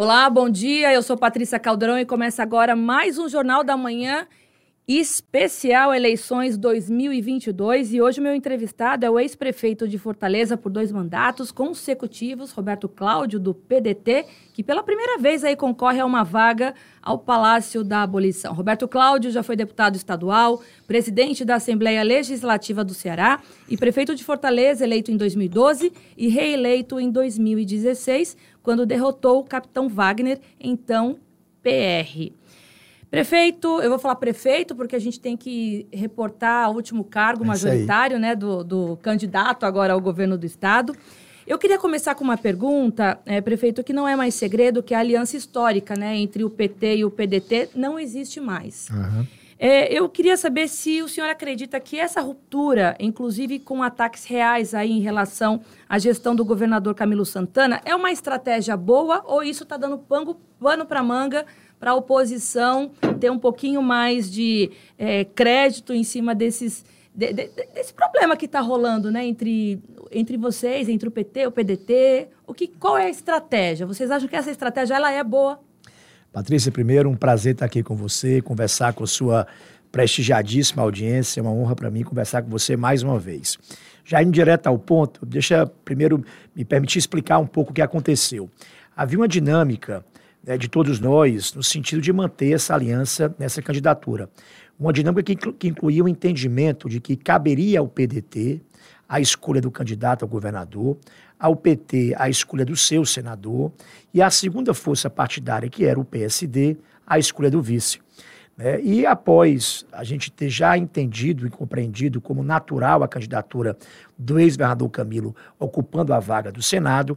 Olá, bom dia. Eu sou Patrícia Caldeirão e começa agora mais um Jornal da Manhã especial Eleições 2022. E hoje meu entrevistado é o ex-prefeito de Fortaleza por dois mandatos consecutivos, Roberto Cláudio, do PDT, que pela primeira vez aí concorre a uma vaga ao Palácio da Abolição. Roberto Cláudio já foi deputado estadual, presidente da Assembleia Legislativa do Ceará e prefeito de Fortaleza, eleito em 2012 e reeleito em 2016, quando derrotou o capitão Wagner, então PR. Prefeito, eu vou falar prefeito porque a gente tem que reportar o último cargo é majoritário né, do, do candidato agora ao governo do estado. Eu queria começar com uma pergunta, é, prefeito, que não é mais segredo, que a aliança histórica né, entre o PT e o PDT não existe mais. Uhum. É, eu queria saber se o senhor acredita que essa ruptura, inclusive com ataques reais aí em relação à gestão do governador Camilo Santana, é uma estratégia boa ou isso está dando pano, pano para manga para a oposição ter um pouquinho mais de é, crédito em cima desses, de, de, desse problema que está rolando né, entre, entre vocês, entre o PT, o PDT? O que, qual é a estratégia? Vocês acham que essa estratégia ela é boa? Patrícia, primeiro, um prazer estar aqui com você, conversar com sua prestigiadíssima audiência. É uma honra para mim conversar com você mais uma vez. Já indo direto ao ponto, deixa primeiro me permitir explicar um pouco o que aconteceu. Havia uma dinâmica né, de todos nós no sentido de manter essa aliança nessa candidatura. Uma dinâmica que, que incluía o entendimento de que caberia ao PDT a escolha do candidato ao governador, ao PT a escolha do seu senador e à segunda força partidária, que era o PSD, a escolha do vice. Né? E após a gente ter já entendido e compreendido como natural a candidatura do ex-governador Camilo ocupando a vaga do Senado,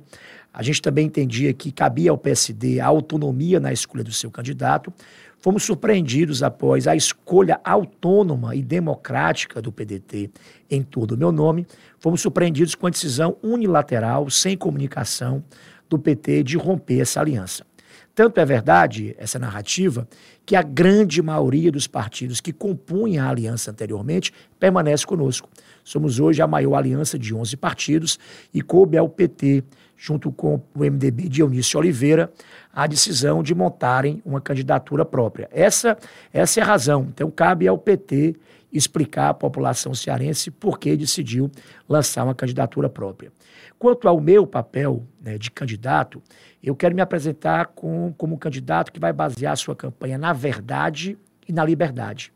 a gente também entendia que cabia ao PSD a autonomia na escolha do seu candidato. Fomos surpreendidos após a escolha autônoma e democrática do PDT em todo o meu nome. Fomos surpreendidos com a decisão unilateral, sem comunicação, do PT de romper essa aliança. Tanto é verdade essa narrativa que a grande maioria dos partidos que compunham a aliança anteriormente permanece conosco. Somos hoje a maior aliança de 11 partidos e coube ao PT junto com o MDB de Eunício Oliveira, a decisão de montarem uma candidatura própria. Essa, essa é a razão. Então, cabe ao PT explicar à população cearense por que decidiu lançar uma candidatura própria. Quanto ao meu papel né, de candidato, eu quero me apresentar com, como um candidato que vai basear sua campanha na verdade e na liberdade.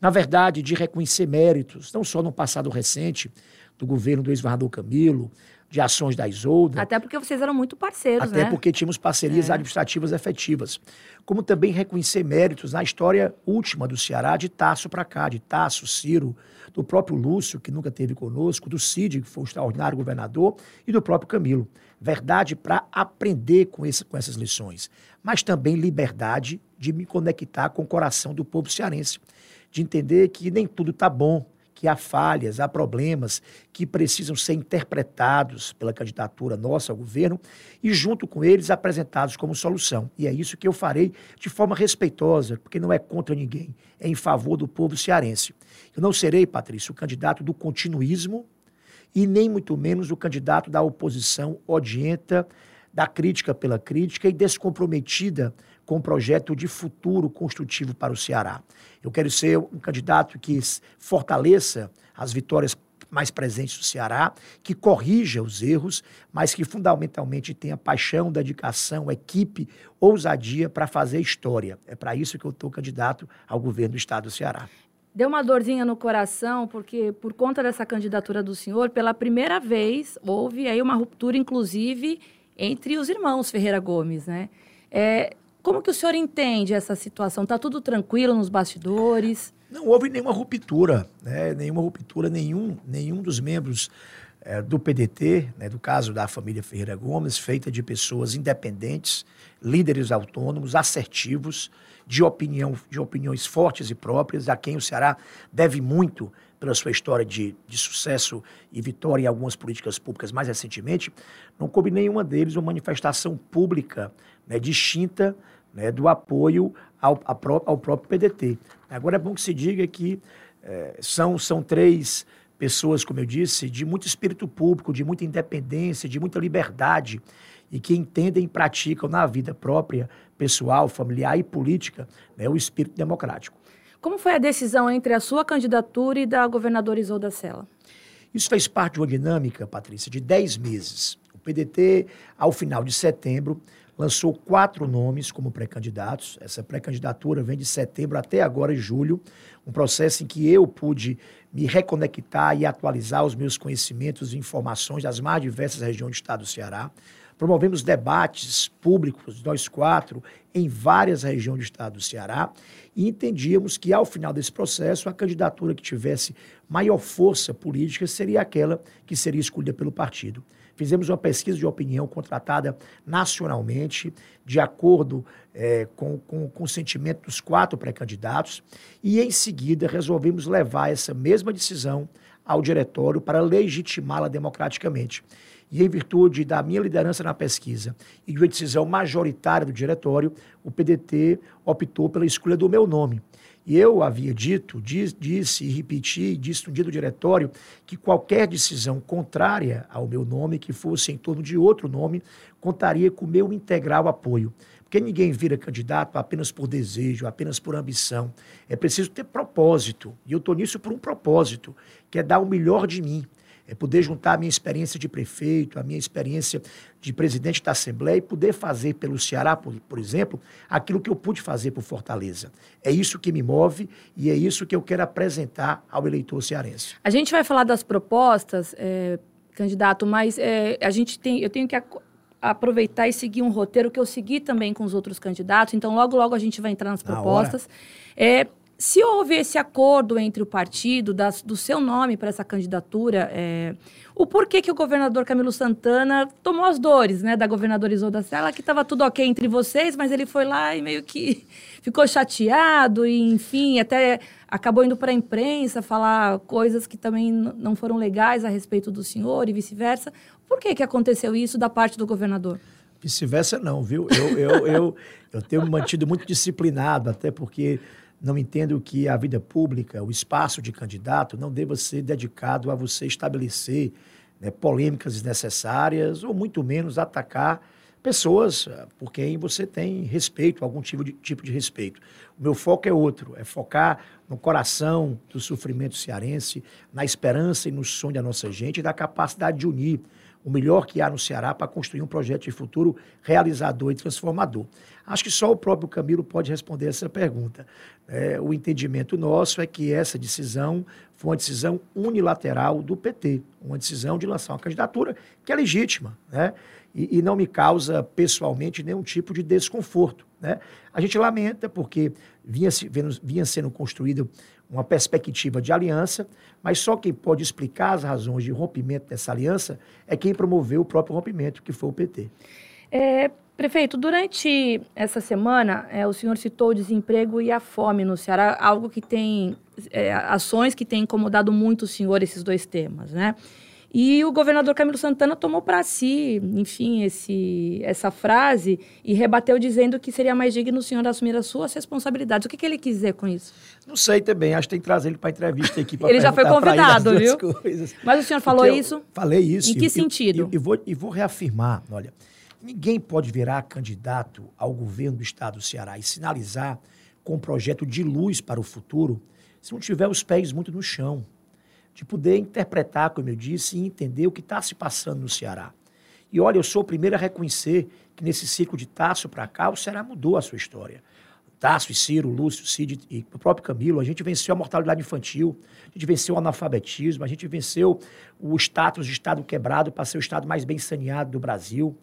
Na verdade, de reconhecer méritos, não só no passado recente, do governo do ex-governador Camilo, de ações da Isolda. Até porque vocês eram muito parceiros, Até né? porque tínhamos parcerias é. administrativas efetivas. Como também reconhecer méritos na história última do Ceará, de Tasso para cá, de Tasso, Ciro, do próprio Lúcio, que nunca teve conosco, do Cid, que foi um extraordinário governador, e do próprio Camilo. Verdade para aprender com, esse, com essas lições, mas também liberdade de me conectar com o coração do povo cearense, de entender que nem tudo está bom, que há falhas, há problemas que precisam ser interpretados pela candidatura nossa ao governo e, junto com eles, apresentados como solução. E é isso que eu farei de forma respeitosa, porque não é contra ninguém, é em favor do povo cearense. Eu não serei, Patrícia, o candidato do continuismo e nem muito menos o candidato da oposição odienta, da crítica pela crítica e descomprometida com um projeto de futuro construtivo para o Ceará. Eu quero ser um candidato que fortaleça as vitórias mais presentes do Ceará, que corrija os erros, mas que fundamentalmente tenha paixão, dedicação, equipe, ousadia para fazer história. É para isso que eu estou candidato ao governo do Estado do Ceará. Deu uma dorzinha no coração, porque por conta dessa candidatura do senhor, pela primeira vez houve aí uma ruptura, inclusive, entre os irmãos Ferreira Gomes, né? É, como que o senhor entende essa situação? Está tudo tranquilo nos bastidores? Não houve nenhuma ruptura, né? nenhuma ruptura, nenhum, nenhum dos membros é, do PDT, né, do caso da família Ferreira Gomes, feita de pessoas independentes, líderes autônomos, assertivos, de opinião, de opiniões fortes e próprias, a quem o Ceará deve muito pela sua história de, de sucesso e vitória em algumas políticas públicas mais recentemente, não coube nenhuma deles uma manifestação pública né, distinta né, do apoio ao, ao, próprio PDT. Agora é bom que se diga que é, são, são três pessoas, como eu disse, de muito espírito público, de muita independência, de muita liberdade e que entendem e praticam na vida própria, pessoal, familiar e política né, o espírito democrático. Como foi a decisão entre a sua candidatura e da governadora Isolda Sela? Isso fez parte de uma dinâmica, Patrícia, de 10 meses. O PDT, ao final de setembro, lançou quatro nomes como pré-candidatos. Essa pré-candidatura vem de setembro até agora, em julho, um processo em que eu pude me reconectar e atualizar os meus conhecimentos e informações das mais diversas regiões do estado do Ceará. Promovemos debates públicos, nós quatro, em várias regiões do estado do Ceará, e entendíamos que, ao final desse processo, a candidatura que tivesse maior força política seria aquela que seria escolhida pelo partido. Fizemos uma pesquisa de opinião contratada nacionalmente, de acordo é, com, com o consentimento dos quatro pré-candidatos, e em seguida resolvemos levar essa mesma decisão ao diretório para legitimá-la democraticamente. E em virtude da minha liderança na pesquisa e de uma decisão majoritária do diretório, o PDT optou pela escolha do meu nome. E eu havia dito, disse e repeti, disse no dia do diretório, que qualquer decisão contrária ao meu nome, que fosse em torno de outro nome, contaria com meu integral apoio. Porque ninguém vira candidato apenas por desejo, apenas por ambição. É preciso ter propósito. E eu estou nisso por um propósito, que é dar o melhor de mim é poder juntar a minha experiência de prefeito, a minha experiência de presidente da Assembleia e poder fazer pelo Ceará, por, por exemplo, aquilo que eu pude fazer por Fortaleza. É isso que me move e é isso que eu quero apresentar ao eleitor cearense. A gente vai falar das propostas, é, candidato, mas é, a gente tem, eu tenho que aproveitar e seguir um roteiro que eu segui também com os outros candidatos. Então, logo, logo a gente vai entrar nas propostas. É, se houve esse acordo entre o partido, das, do seu nome para essa candidatura, é, o porquê que o governador Camilo Santana tomou as dores né, da governadora Isolda Sela, que estava tudo ok entre vocês, mas ele foi lá e meio que ficou chateado e, enfim, até acabou indo para a imprensa falar coisas que também não foram legais a respeito do senhor e vice-versa. Por que, que aconteceu isso da parte do governador? Vice-versa não, viu? Eu, eu, eu, eu tenho me mantido muito disciplinado, até porque não entendo que a vida pública, o espaço de candidato, não deva ser dedicado a você estabelecer né, polêmicas desnecessárias ou muito menos atacar pessoas eh, por quem você tem respeito, algum tipo de, tipo de respeito. O meu foco é outro, é focar no coração do sofrimento cearense, na esperança e no sonho da nossa gente e da capacidade de unir o melhor que há no Ceará para construir um projeto de futuro realizador e transformador. Acho que só o próprio Camilo pode responder essa pergunta. É, o entendimento nosso é que essa decisão foi uma decisão unilateral do PT, uma decisão de lançar uma candidatura que é legítima, né? E, e não me causa pessoalmente nenhum tipo de desconforto. Né? A gente lamenta porque vinha, vinha sendo construído uma perspectiva de aliança, mas só quem pode explicar as razões de rompimento dessa aliança é quem promoveu o próprio rompimento, que foi o PT. É, prefeito, durante essa semana, é, o senhor citou o desemprego e a fome no Ceará, algo que tem, é, ações que têm incomodado muito o senhor, esses dois temas, né? E o governador Camilo Santana tomou para si, enfim, esse, essa frase e rebateu dizendo que seria mais digno o senhor assumir as suas responsabilidades. O que, que ele quis dizer com isso? Não sei também, acho que tem que trazer ele para entrevista aqui. ele já foi convidado, viu? Coisas. Mas o senhor falou isso? Falei isso. Em que sentido? E, vou, e vou reafirmar, olha, ninguém pode virar candidato ao governo do estado do Ceará e sinalizar com um projeto de luz para o futuro se não tiver os pés muito no chão de poder interpretar, como eu disse, e entender o que está se passando no Ceará. E olha, eu sou o primeiro a reconhecer que nesse ciclo de Tasso para cá, o Ceará mudou a sua história. Tasso e Ciro, Lúcio, Cid e o próprio Camilo, a gente venceu a mortalidade infantil, a gente venceu o analfabetismo, a gente venceu o status de Estado quebrado para ser o Estado mais bem saneado do Brasil.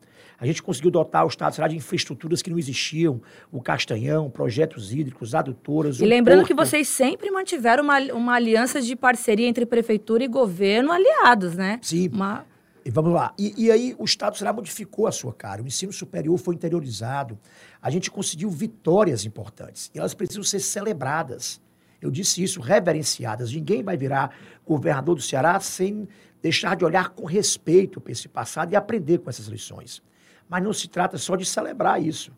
A gente conseguiu dotar o Estado lá, de infraestruturas que não existiam, o Castanhão, projetos hídricos, adutoras. E lembrando porto. que vocês sempre mantiveram uma, uma aliança de parceria entre prefeitura e governo aliados, né? Sim. Uma... E vamos lá. E, e, aí o Estado será modificou a sua cara. O ensino superior foi interiorizado. A gente conseguiu vitórias importantes. E elas precisam ser celebradas. Eu disse isso, reverenciadas. Ninguém vai virar governador do Ceará sem deixar de olhar com respeito para esse passado e aprender com essas lições. Mas não se trata só de celebrar isso.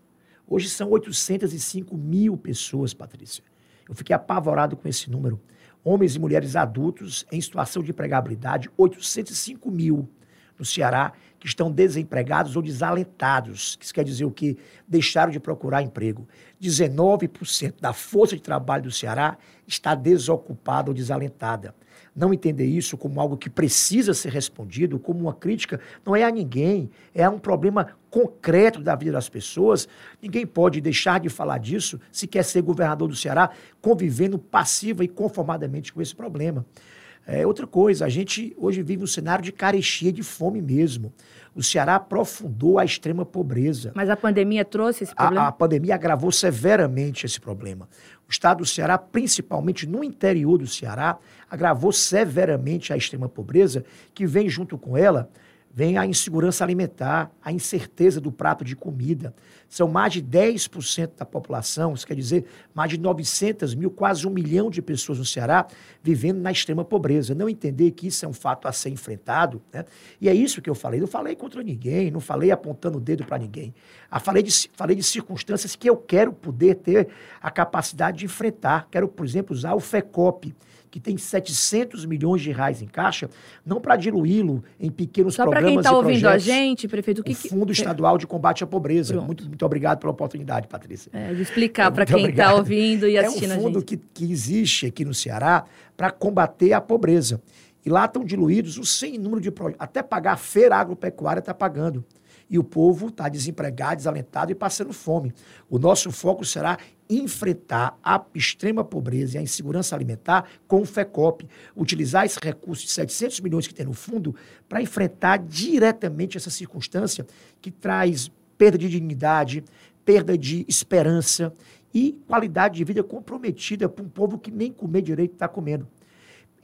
Hoje são 805 mil pessoas, Patrícia. Eu fiquei apavorado com esse número. Homens e mulheres adultos em situação de empregabilidade, 805 mil no Ceará, que que estão desempregados ou desalentados. Isso quer dizer o quê? Deixaram de procurar emprego. 19% da força de trabalho do Ceará está desocupada ou desalentada não entender isso como algo que precisa ser respondido, como uma crítica, não é a ninguém, é um problema concreto da vida das pessoas. Ninguém pode deixar de falar disso se quer ser governador do Ceará, convivendo passiva e conformadamente com esse problema. É, outra coisa, a gente hoje vive um cenário de carestia, de fome mesmo. O Ceará aprofundou a extrema pobreza. Mas a pandemia trouxe esse problema? A, a pandemia agravou severamente esse problema. O estado do Ceará, principalmente no interior do Ceará, agravou severamente a extrema pobreza, que vem junto com ela vem a insegurança alimentar, a incerteza do prato de comida. São mais de 10% da população, isso quer dizer mais de 900 mil, quase um milhão de pessoas no Ceará vivendo na extrema pobreza. Não entender que isso é um fato a ser enfrentado. Né? E é isso que eu falei. Não falei contra ninguém, não falei apontando o dedo para ninguém. Ah, falei, de, falei de circunstâncias que eu quero poder ter a capacidade de enfrentar. Quero, por exemplo, usar o FECOP que tem 700 milhões de reais em caixa, não para diluí-lo em pequenos Só programas quem está ouvindo a gente, prefeito, o que... O Fundo Estadual de Combate à Pobreza. Muito, muito obrigado pela oportunidade, Patrícia. É, de explicar para quem está ouvindo e assistindo a gente. É um fundo que, que existe aqui no Ceará para combater a pobreza. E lá estão diluídos o sem número de projetos. Até pagar a feira agropecuária está pagando e o povo está desempregado, desalentado e passando fome. O nosso foco será enfrentar a extrema pobreza e a insegurança alimentar com o FECOP, utilizar esse recurso de 700 milhões que tem no fundo para enfrentar diretamente essa circunstância que traz perda de dignidade, perda de esperança e qualidade de vida comprometida para um povo que nem comer direito está comendo.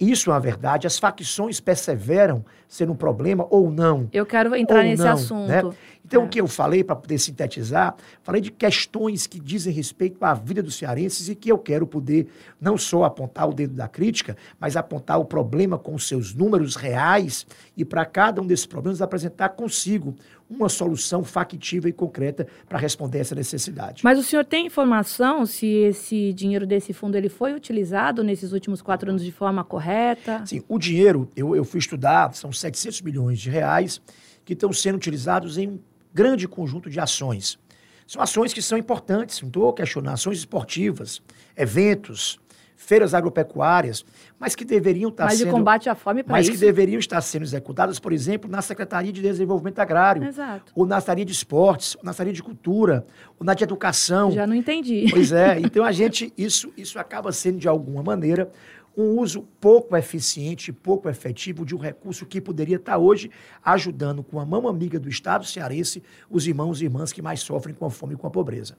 Isso é uma verdade. As facções perseveram sendo um problema ou não. Eu quero entrar nesse não, assunto. Né? Então, é. o que eu falei, para poder sintetizar, falei de questões que dizem respeito à vida dos cearenses e que eu quero poder não só apontar o dedo da crítica, mas apontar o problema com os seus números reais e, para cada um desses problemas, apresentar consigo uma solução factível e concreta para responder essa necessidade. Mas o senhor tem informação se esse dinheiro desse fundo ele foi utilizado nesses últimos quatro anos de forma correta? Sim, o dinheiro, eu, eu fui estudar, são 700 milhões de reais que estão sendo utilizados em um grande conjunto de ações. São ações que são importantes, não estou questionando, ações esportivas, eventos, feiras agropecuárias, mas que deveriam estar mas sendo... Mas de combate à fome para Mas isso? que deveriam estar sendo executadas, por exemplo, na Secretaria de Desenvolvimento Agrário. Exato. Ou na Secretaria de Esportes, ou na Secretaria de Cultura, ou na de Educação. Já não entendi. Pois é, então a gente, isso, isso acaba sendo, de alguma maneira, um uso pouco eficiente, pouco efetivo de um recurso que poderia estar hoje ajudando com a mão amiga do Estado cearense os irmãos e irmãs que mais sofrem com a fome e com a pobreza.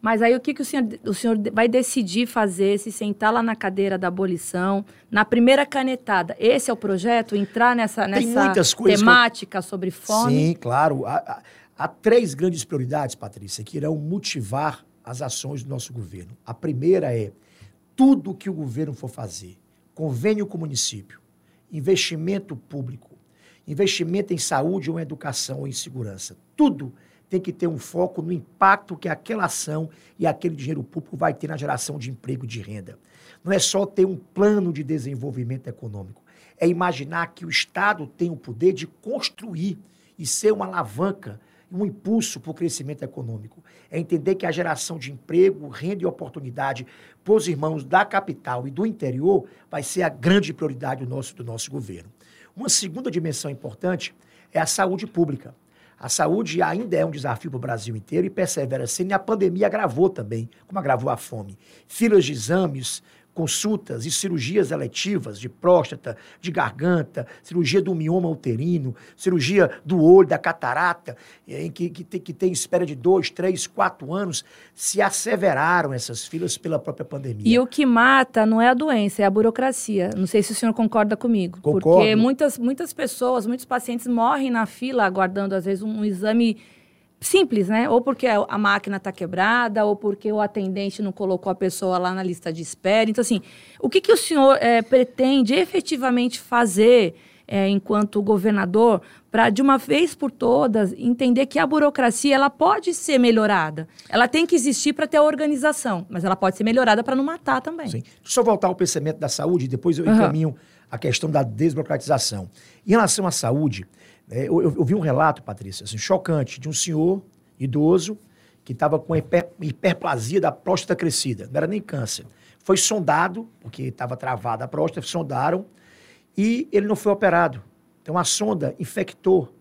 Mas aí o que, que o, senhor, o senhor vai decidir fazer, se sentar lá na cadeira da abolição, na primeira canetada? Esse é o projeto? Entrar nessa, nessa temática eu... sobre fome? Sim, claro. Há, há, três grandes prioridades, Patrícia, que irão motivar as ações do nosso governo. A primeira é tudo que o governo for fazer, convênio com o município, investimento público, investimento em saúde ou em educação ou em segurança, tudo tem que ter um foco no impacto que aquela ação e aquele dinheiro público vai ter na geração de emprego e de renda. Não é só ter um plano de desenvolvimento econômico, é imaginar que o Estado tem o poder de construir e ser uma alavanca um impulso para o crescimento econômico. É entender que a geração de emprego, renda e oportunidade para os irmãos da capital e do interior vai ser a grande prioridade do nosso, do nosso governo. Uma segunda dimensão importante é a saúde pública. A saúde ainda é um desafio para o Brasil inteiro e persevera sendo, e a pandemia agravou também, como agravou a fome. Filas de exames, consultas e cirurgias eletivas de próstata, de garganta, cirurgia do mioma uterino, cirurgia do olho, da catarata, em que, que, tem, que tem espera de dois, três, quatro anos, se asseveraram essas filas pela própria pandemia. E o que mata não é a doença, é a burocracia. Não sei se o senhor concorda comigo. Concordo. Porque muitas, muitas pessoas, muitos pacientes morrem na fila aguardando, às vezes, um, um exame simples, né? Ou porque a máquina está quebrada, ou porque o atendente não colocou a pessoa lá na lista de espera. Então, assim, o que, que o senhor é, pretende efetivamente fazer é, enquanto governador para, de uma vez por todas, entender que a burocracia ela pode ser melhorada? Ela tem que existir para ter a organização, mas ela pode ser melhorada para não matar também. Sim. Deixa eu só voltar ao pensamento da saúde, depois eu uhum. encaminho a questão da desburocratização. Em relação à saúde, É, eu, eu, vi um relato, Patrícia, assim, chocante, de um senhor idoso que estava com hiper, hiperplasia da próstata crescida. Não era nem câncer. Foi sondado, porque estava travada a próstata, sondaram, e ele não foi operado. Então a sonda infectou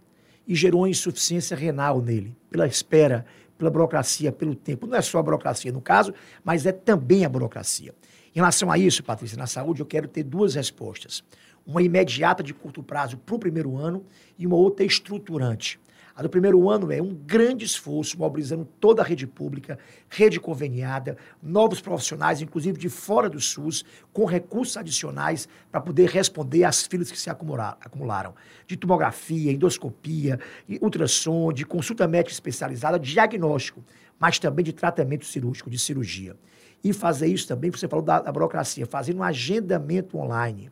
e gerou insuficiência renal nele, pela espera, pela burocracia, pelo tempo. Não é só a burocracia no caso, mas é também a burocracia. Em relação a isso, Patrícia, na saúde, eu quero ter duas respostas. Uma imediata de curto prazo para o primeiro ano e uma outra estruturante. A do primeiro ano é um grande esforço, mobilizando toda a rede pública, rede conveniada, novos profissionais, inclusive de fora do SUS, com recursos adicionais para poder responder às filas que se acumularam. De tomografia, endoscopia, ultrassom, de consulta médica especializada, diagnóstico, mas também de tratamento cirúrgico, de cirurgia. E fazer isso também, você falou da, da burocracia, fazendo um agendamento online.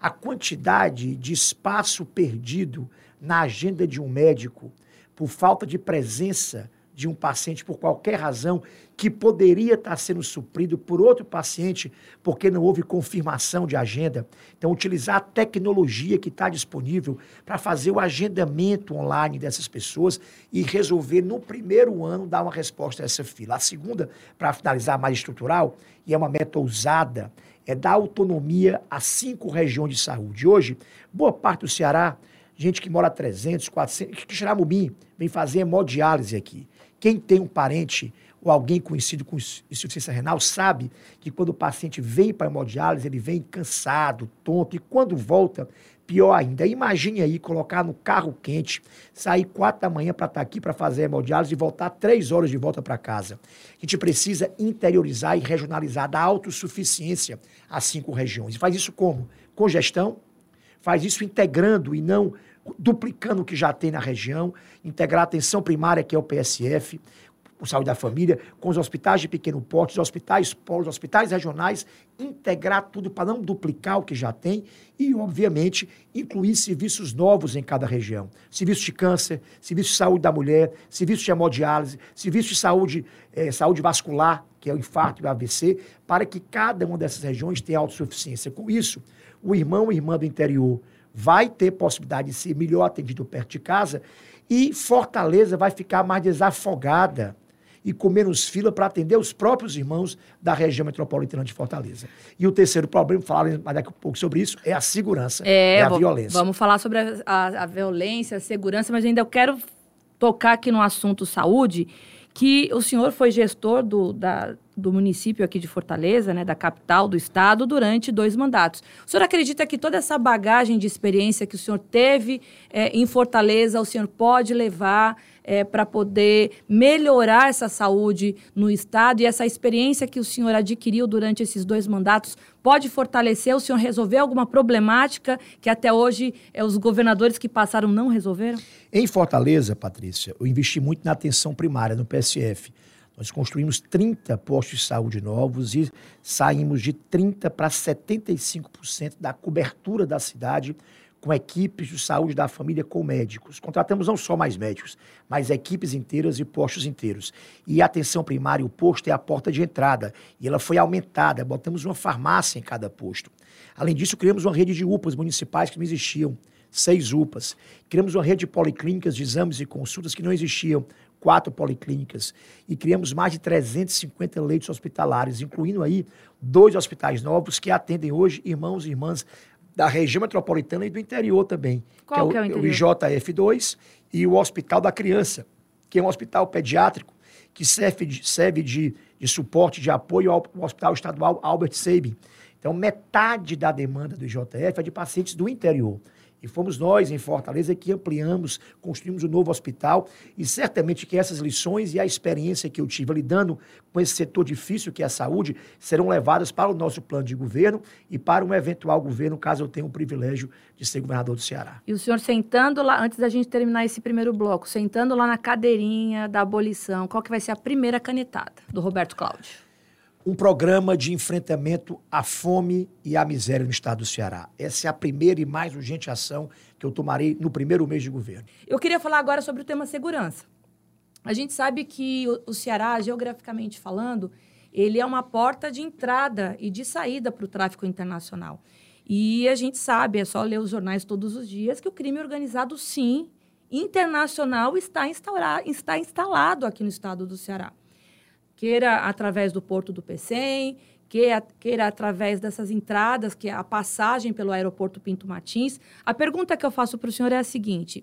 A quantidade de espaço perdido na agenda de um médico por falta de presença de um paciente por qualquer razão que poderia estar sendo suprido por outro paciente porque não houve confirmação de agenda. Então, utilizar a tecnologia que está disponível para fazer o agendamento online dessas pessoas e resolver no primeiro ano dar uma resposta a essa fila. A segunda, para finalizar mais estrutural, e é uma meta ousada, é dar autonomia a cinco regiões de saúde. Hoje, boa parte do Ceará gente que mora a 300, 400, que Xaramubim vem fazer hemodiálise aqui. Quem tem um parente ou alguém conhecido com insuficiência renal sabe que quando o paciente vem para hemodiálise, ele vem cansado, tonto, e quando volta, pior ainda. Imagine aí colocar no carro quente, sair quatro da manhã para estar tá aqui para fazer hemodiálise e voltar três horas de volta para casa. A gente precisa interiorizar e regionalizar da autossuficiência às cinco regiões. E faz isso como? Com gestão, faz isso integrando e não duplicando o que já tem na região, integrar a atenção primária, que é o PSF, o Saúde da Família, com os hospitais de pequeno porte, os hospitais polos, hospitais regionais, integrar tudo para não duplicar o que já tem e, obviamente, incluir serviços novos em cada região. Serviço de câncer, serviço de saúde da mulher, serviço de hemodiálise, serviço de saúde, eh, saúde vascular, que é o infarto e o AVC, para que cada uma dessas regiões tenha autossuficiência. Com isso, o irmão e irmã do interior vai ter possibilidade de ser melhor atendido perto de casa e Fortaleza vai ficar mais desafogada e com menos fila para atender os próprios irmãos da região metropolitana de Fortaleza. E o terceiro problema, falar mais daqui a pouco sobre isso, é a segurança, é, é a violência. Vamos falar sobre a, a, a violência, a segurança, mas ainda eu quero tocar aqui no assunto saúde, que o senhor foi gestor do, da, do município aqui de Fortaleza, né, da capital do estado, durante dois mandatos. O senhor acredita que toda essa bagagem de experiência que o senhor teve é, em Fortaleza, o senhor pode levar é, para poder melhorar essa saúde no estado e essa experiência que o senhor adquiriu durante esses dois mandatos pode fortalecer o senhor resolver alguma problemática que até hoje é, os governadores que passaram não resolveram? Em Fortaleza, Patrícia, eu investi muito na atenção primária, no PSF. Nós construímos 30 postos de saúde novos e saímos de 30% para 75% da cobertura da cidade com equipes de saúde da família com médicos. Contratamos não só mais médicos, mas equipes inteiras e postos inteiros. E a atenção primária, o posto é a porta de entrada. E ela foi aumentada, botamos uma farmácia em cada posto. Além disso, criamos uma rede de UPAs municipais que não existiam, seis UPAs. Criamos uma rede de policlínicas de exames e consultas que não existiam, quatro policlínicas e criamos mais de 350 leitos hospitalares, incluindo aí dois hospitais novos que atendem hoje irmãos e irmãs da região metropolitana e do interior também. Qual que é o, é o, o IJF2 e o Hospital da Criança, que é um hospital pediátrico que serve de, serve de, de suporte, de apoio ao, ao Hospital Estadual Albert Sabin. Então, metade da demanda do IJF é de pacientes do interior. E fomos nós, em Fortaleza, que ampliamos, construímos um novo hospital. E certamente que essas lições e a experiência que eu tive lidando com esse setor difícil que é a saúde serão levadas para o nosso plano de governo e para um eventual governo, caso eu tenha o privilégio de ser governador do Ceará. E o senhor sentando lá, antes da gente terminar esse primeiro bloco, sentando lá na cadeirinha da abolição, qual que vai ser a primeira canetada do Roberto Cláudio? Um programa de enfrentamento à fome e à miséria no estado do Ceará. Essa é a primeira e mais urgente ação que eu tomarei no primeiro mês de governo. Eu queria falar agora sobre o tema segurança. A gente sabe que o Ceará, geograficamente falando, ele é uma porta de entrada e de saída para o tráfico internacional. E a gente sabe, é só ler os jornais todos os dias, que o crime organizado, sim, internacional está, está instalado aqui no estado do Ceará. Queira através do porto do Pecém, queira, queira através dessas entradas, que é a passagem pelo aeroporto Pinto Martins. A pergunta que eu faço para o senhor é a seguinte: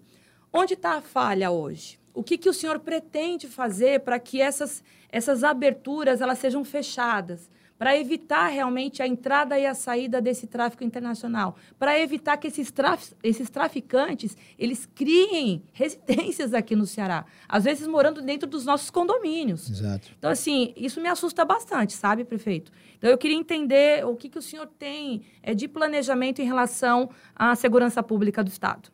onde está a falha hoje? O que, que o senhor pretende fazer para que essas, essas aberturas elas sejam fechadas? Para evitar realmente a entrada e a saída desse tráfico internacional, para evitar que esses, traf esses traficantes eles criem residências aqui no Ceará, às vezes morando dentro dos nossos condomínios. Exato. Então, assim, isso me assusta bastante, sabe, prefeito? Então, eu queria entender o que, que o senhor tem é, de planejamento em relação à segurança pública do Estado.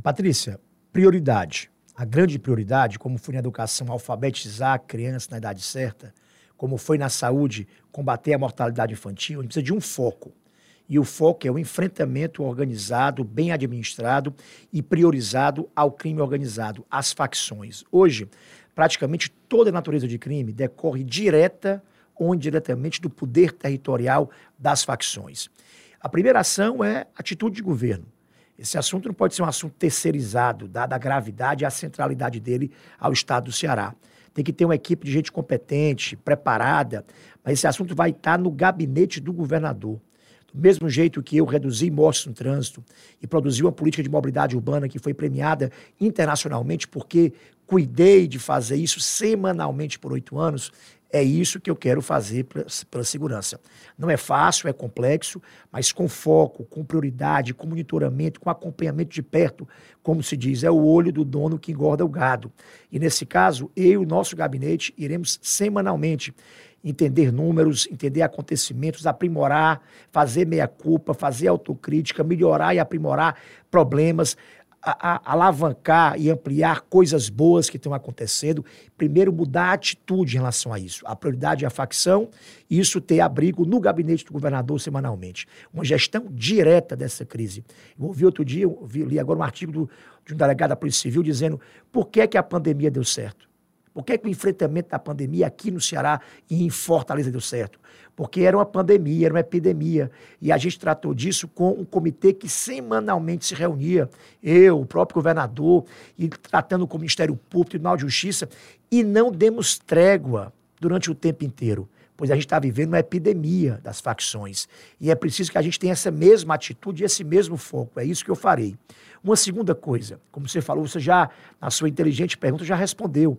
Patrícia, prioridade. A grande prioridade, como foi na educação, alfabetizar a criança na idade certa, como foi na saúde, combater a mortalidade infantil, a gente precisa de um foco. E o foco é o enfrentamento organizado, bem administrado e priorizado ao crime organizado, às facções. Hoje, praticamente toda a natureza de crime decorre direta ou indiretamente do poder territorial das facções. A primeira ação é atitude de governo. Esse assunto não pode ser um assunto terceirizado, dada a gravidade e a centralidade dele ao Estado do Ceará. Tem que ter uma equipe de gente competente, preparada, mas esse assunto vai estar no gabinete do governador. Do mesmo jeito que eu reduzi mortes no trânsito e produzi uma política de mobilidade urbana que foi premiada internacionalmente porque cuidei de fazer isso semanalmente por oito anos, é isso que eu quero fazer pela segurança. Não é fácil, é complexo, mas com foco, com prioridade, com monitoramento, com acompanhamento de perto, como se diz, é o olho do dono que engorda o gado. E nesse caso, eu e o nosso gabinete iremos semanalmente entender números, entender acontecimentos, aprimorar, fazer meia-culpa, fazer autocrítica, melhorar e aprimorar problemas, a, a, alavancar e ampliar coisas boas que estão acontecendo. Primeiro, mudar a atitude em relação a isso. A prioridade é a facção e isso ter abrigo no gabinete do governador semanalmente. Uma gestão direta dessa crise. Eu ouvi outro dia, vi, li agora um artigo do, de um delegado da Polícia Civil dizendo por que, é que a pandemia deu certo. Por que, é que o enfrentamento da pandemia aqui no Ceará e em Fortaleza deu certo? Porque era uma pandemia, era uma epidemia. E a gente tratou disso com um comitê que semanalmente se reunia, eu, o próprio governador, e tratando com o Ministério Público, Tribunal de Justiça, e não demos trégua durante o tempo inteiro pois a gente está vivendo uma epidemia das facções. E é preciso que a gente tenha essa mesma atitude e esse mesmo foco. É isso que eu farei. Uma segunda coisa, como você falou, você já, na sua inteligente pergunta, já respondeu.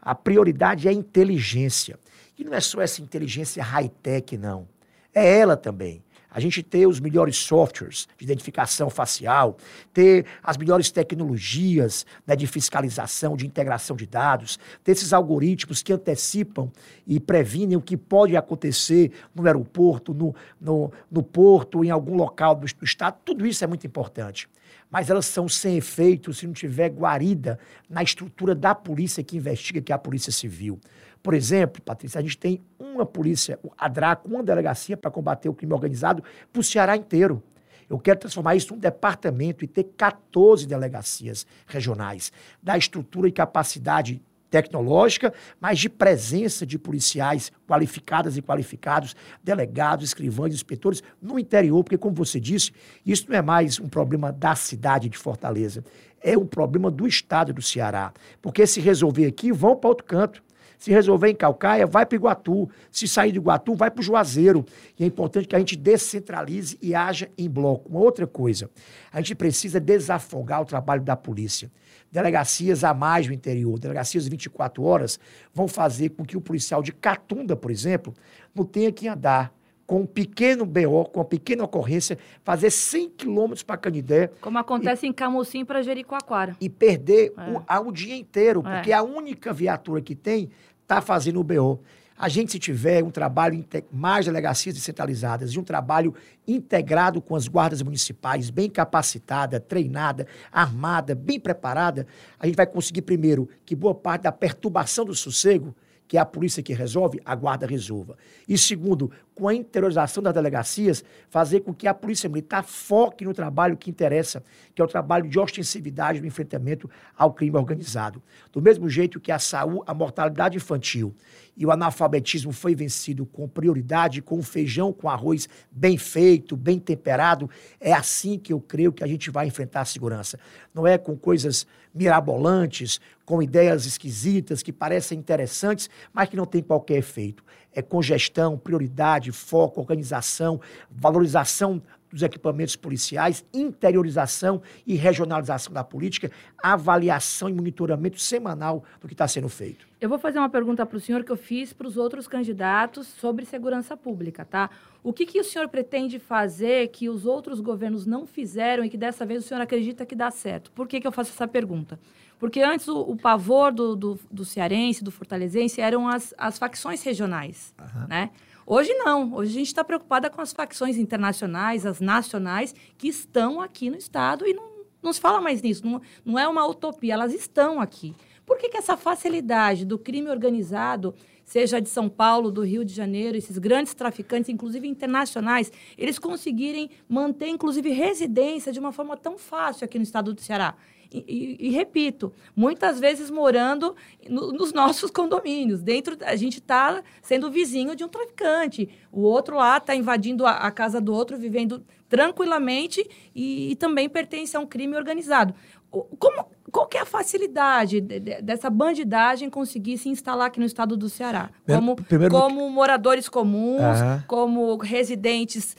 A prioridade é a inteligência. E não é só essa inteligência high-tech, não. É ela também. A gente ter os melhores softwares de identificação facial, ter as melhores tecnologias né, de fiscalização, de integração de dados, ter esses algoritmos que antecipam e previnem o que pode acontecer no aeroporto, no, no, no porto, em algum local do, do estado. Tudo isso é muito importante mas elas são sem efeito se não tiver guarida na estrutura da polícia que investiga, que é a Polícia Civil. Por exemplo, Patrícia, a gente tem uma polícia, a DRACO, uma delegacia para combater o crime organizado para o Ceará inteiro. Eu quero transformar isso num departamento e ter 14 delegacias regionais, da estrutura e capacidade tecnológica, mas de presença de policiais qualificadas e qualificados, delegados, escrivães, inspetores no interior, porque, como você disse, isso não é mais um problema da cidade de Fortaleza, é um problema do estado do Ceará. Porque se resolver aqui, vão para outro canto. Se resolver em Calcaia, vai para Iguatu. Se sair de Iguatu, vai para o Juazeiro. E é importante que a gente descentralize e haja em bloco. Uma outra coisa, a gente precisa desafogar o trabalho da polícia. Delegacias a mais no interior, delegacias 24 horas, vão fazer com que o policial de Catunda, por exemplo, não tenha que andar com um pequeno BO, com uma pequena ocorrência, fazer 100 quilômetros para Canidé. Como acontece e, em Camusim para Jericoacoara. E perder é. o, a, o, dia inteiro, porque é. a única viatura que tem está fazendo o BO. A gente, se tiver um trabalho, mais delegacias descentralizadas e um trabalho integrado com as guardas municipais, bem capacitada, treinada, armada, bem preparada, a gente vai conseguir, primeiro, que boa parte da perturbação do sossego que é a polícia que resolve, a guarda resolva. E segundo, com a interiorização das delegacias, fazer com que a polícia militar foque no trabalho que interessa, que é o trabalho de ostensividade no enfrentamento ao crime organizado. Do mesmo jeito que a saúde, a mortalidade infantil e o analfabetismo foi vencido com prioridade, com feijão com arroz bem feito, bem temperado, é assim que eu creio que a gente vai enfrentar a segurança. Não é com coisas mirabolantes, com ideias esquisitas que parecem interessantes, mas que não têm qualquer efeito. É congestão, prioridade, foco, organização, valorização dos equipamentos policiais, interiorização e regionalização da política, avaliação e monitoramento semanal do que está sendo feito. Eu vou fazer uma pergunta para o senhor que eu fiz para os outros candidatos sobre segurança pública, tá? O que, que o senhor pretende fazer que os outros governos não fizeram e que dessa vez o senhor acredita que dá certo? Por que, que eu faço essa pergunta? Porque antes o, o pavor do, do, do, cearense, do fortalezense, eram as, as facções regionais, uhum. né? Hoje não. Hoje a gente está preocupada com as facções internacionais, as nacionais, que estão aqui no Estado e não, não se fala mais nisso. Não, não é uma utopia, elas estão aqui. Por que, que essa facilidade do crime organizado, seja de São Paulo, do Rio de Janeiro, esses grandes traficantes, inclusive internacionais, eles conseguirem manter, inclusive, residência de uma forma tão fácil aqui no estado do Ceará? E, e, e, repito, muitas vezes morando no, nos nossos condomínios. Dentro, a gente está sendo vizinho de um traficante. O outro lá está invadindo a, a, casa do outro, vivendo tranquilamente e, e, também pertence a um crime organizado. Como, qual que é a facilidade de, de, dessa bandidagem conseguir se instalar aqui no estado do Ceará? Como, Primeiro... como moradores comuns, uhum. como residentes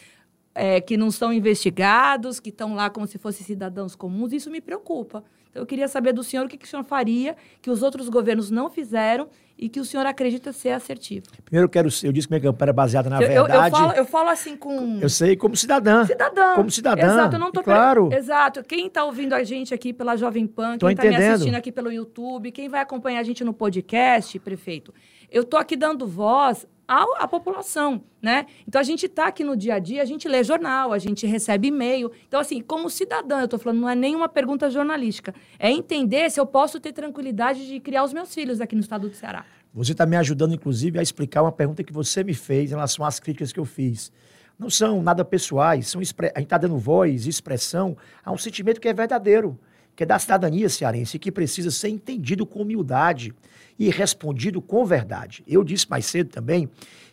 é, que não são investigados, que estão lá como se fossem cidadãos comuns, isso me preocupa. Então, eu queria saber do senhor o que, que o senhor faria, que os outros governos não fizeram e que o senhor acredita ser assertivo. Primeiro, eu quero. Eu disse que minha campanha é baseada na eu, verdade. Eu, falo, eu falo assim com. Eu sei, como cidadã. Cidadã. Como cidadã. Exato, eu não tô. Claro. Exato. Quem está ouvindo a gente aqui pela Jovem Pan, quem está me assistindo aqui pelo YouTube, quem vai acompanhar a gente no podcast, prefeito, eu tô aqui dando voz à, à população, né? Então a gente está aqui no dia a dia, a gente lê jornal, a gente recebe e-mail. Então, assim, como cidadã, eu estou falando, não é nenhuma pergunta jornalística. É entender se eu posso ter tranquilidade de criar os meus filhos aqui no estado do Ceará. Você está me ajudando, inclusive, a explicar uma pergunta que você me fez em relação às críticas que eu fiz. Não são nada pessoais, são expre... a gente está dando voz e expressão a um sentimento que é verdadeiro, que é da cidadania cearense, que precisa ser entendido com humildade e respondido com verdade. Eu disse mais cedo também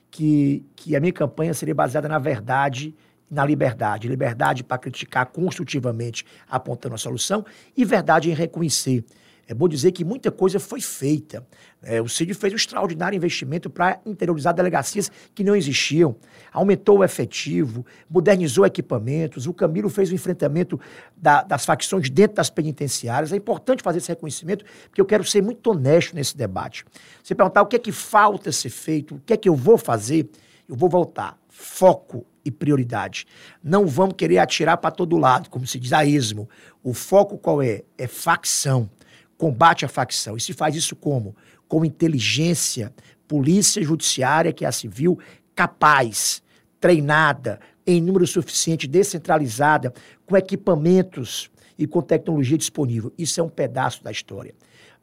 que, que a minha campanha seria baseada na verdade e na liberdade. Liberdade para criticar construtivamente, apontando a solução, e verdade em reconhecer é bom dizer que muita coisa foi feita. É, o CID fez um extraordinário investimento para interiorizar delegacias que não existiam, aumentou o efetivo, modernizou equipamentos, o Camilo fez o enfrentamento da, das facções dentro das penitenciárias. É importante fazer esse reconhecimento, porque eu quero ser muito honesto nesse debate. Você perguntar o que é que falta ser feito, o que é que eu vou fazer, eu vou voltar. Foco e prioridade. Não vamos querer atirar para todo lado, como se diz a ismo. O foco qual é? É facção combate à facção. E se faz isso como? Com inteligência, polícia judiciária, que é a civil, capaz, treinada, em número suficiente, descentralizada, com equipamentos e com tecnologia disponível. Isso é um pedaço da história.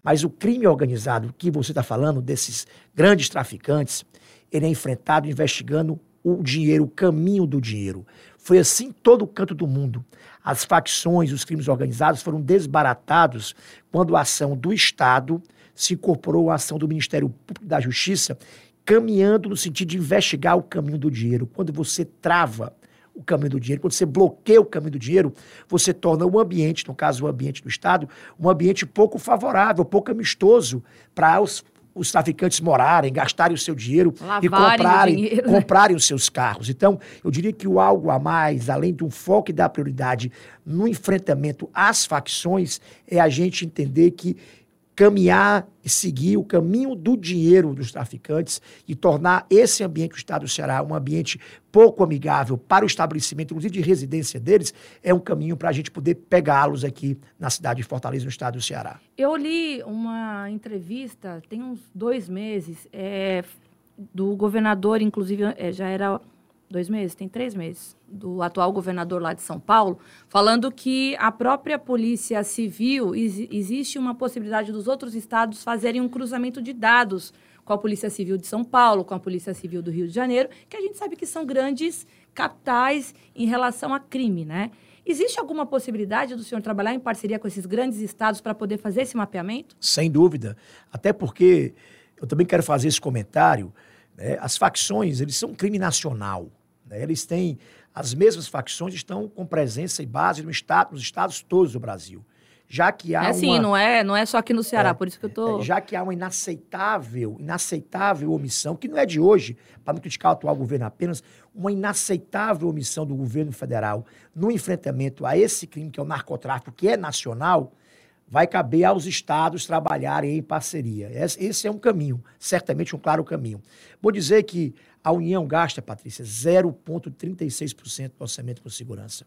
Mas o crime organizado que você está falando, desses grandes traficantes, ele é enfrentado investigando o dinheiro, o caminho do dinheiro. Foi assim todo o canto do mundo. As facções, os crimes organizados foram desbaratados quando a ação do Estado se incorporou à ação do Ministério Público da Justiça, caminhando no sentido de investigar o caminho do dinheiro. Quando você trava o caminho do dinheiro, quando você bloqueia o caminho do dinheiro, você torna o ambiente, no caso o ambiente do Estado, um ambiente pouco favorável, pouco amistoso para os os traficantes morarem, gastarem o seu dinheiro Lavarem e comprarem, dinheiro, né? comprarem os seus carros. Então, eu diria que o algo a mais, além de um foco e da prioridade no enfrentamento às facções, é a gente entender que caminhar e seguir o caminho do dinheiro dos traficantes e tornar esse ambiente do Estado do Ceará um ambiente pouco amigável para o estabelecimento, inclusive de residência deles, é um caminho para a gente poder pegá-los aqui na cidade de Fortaleza, no Estado do Ceará. Eu li uma entrevista, tem uns dois meses, é, do governador, inclusive é, já era dois meses, tem três meses, do atual governador lá de São Paulo, falando que a própria Polícia Civil, existe uma possibilidade dos outros estados fazerem um cruzamento de dados com a Polícia Civil de São Paulo, com a Polícia Civil do Rio de Janeiro, que a gente sabe que são grandes capitais em relação a crime, né? Existe alguma possibilidade do senhor trabalhar em parceria com esses grandes estados para poder fazer esse mapeamento? Sem dúvida. Até porque eu também quero fazer esse comentário. Né? As facções, eles são um crime nacional. Né? Eles têm. As mesmas facções estão com presença e base no estado, nos estados todos do Brasil já que há é assim, uma... não é, não é só aqui no Ceará, é, por isso que eu tô... É, já que há uma inaceitável, inaceitável omissão, que não é de hoje, para não criticar o atual governo apenas, uma inaceitável omissão do governo federal no enfrentamento a esse crime que é o narcotráfico, que é nacional, vai caber aos estados trabalharem em parceria. Esse é um caminho, certamente um claro caminho. Vou dizer que a União gasta, Patrícia, 0,36% do orçamento com segurança.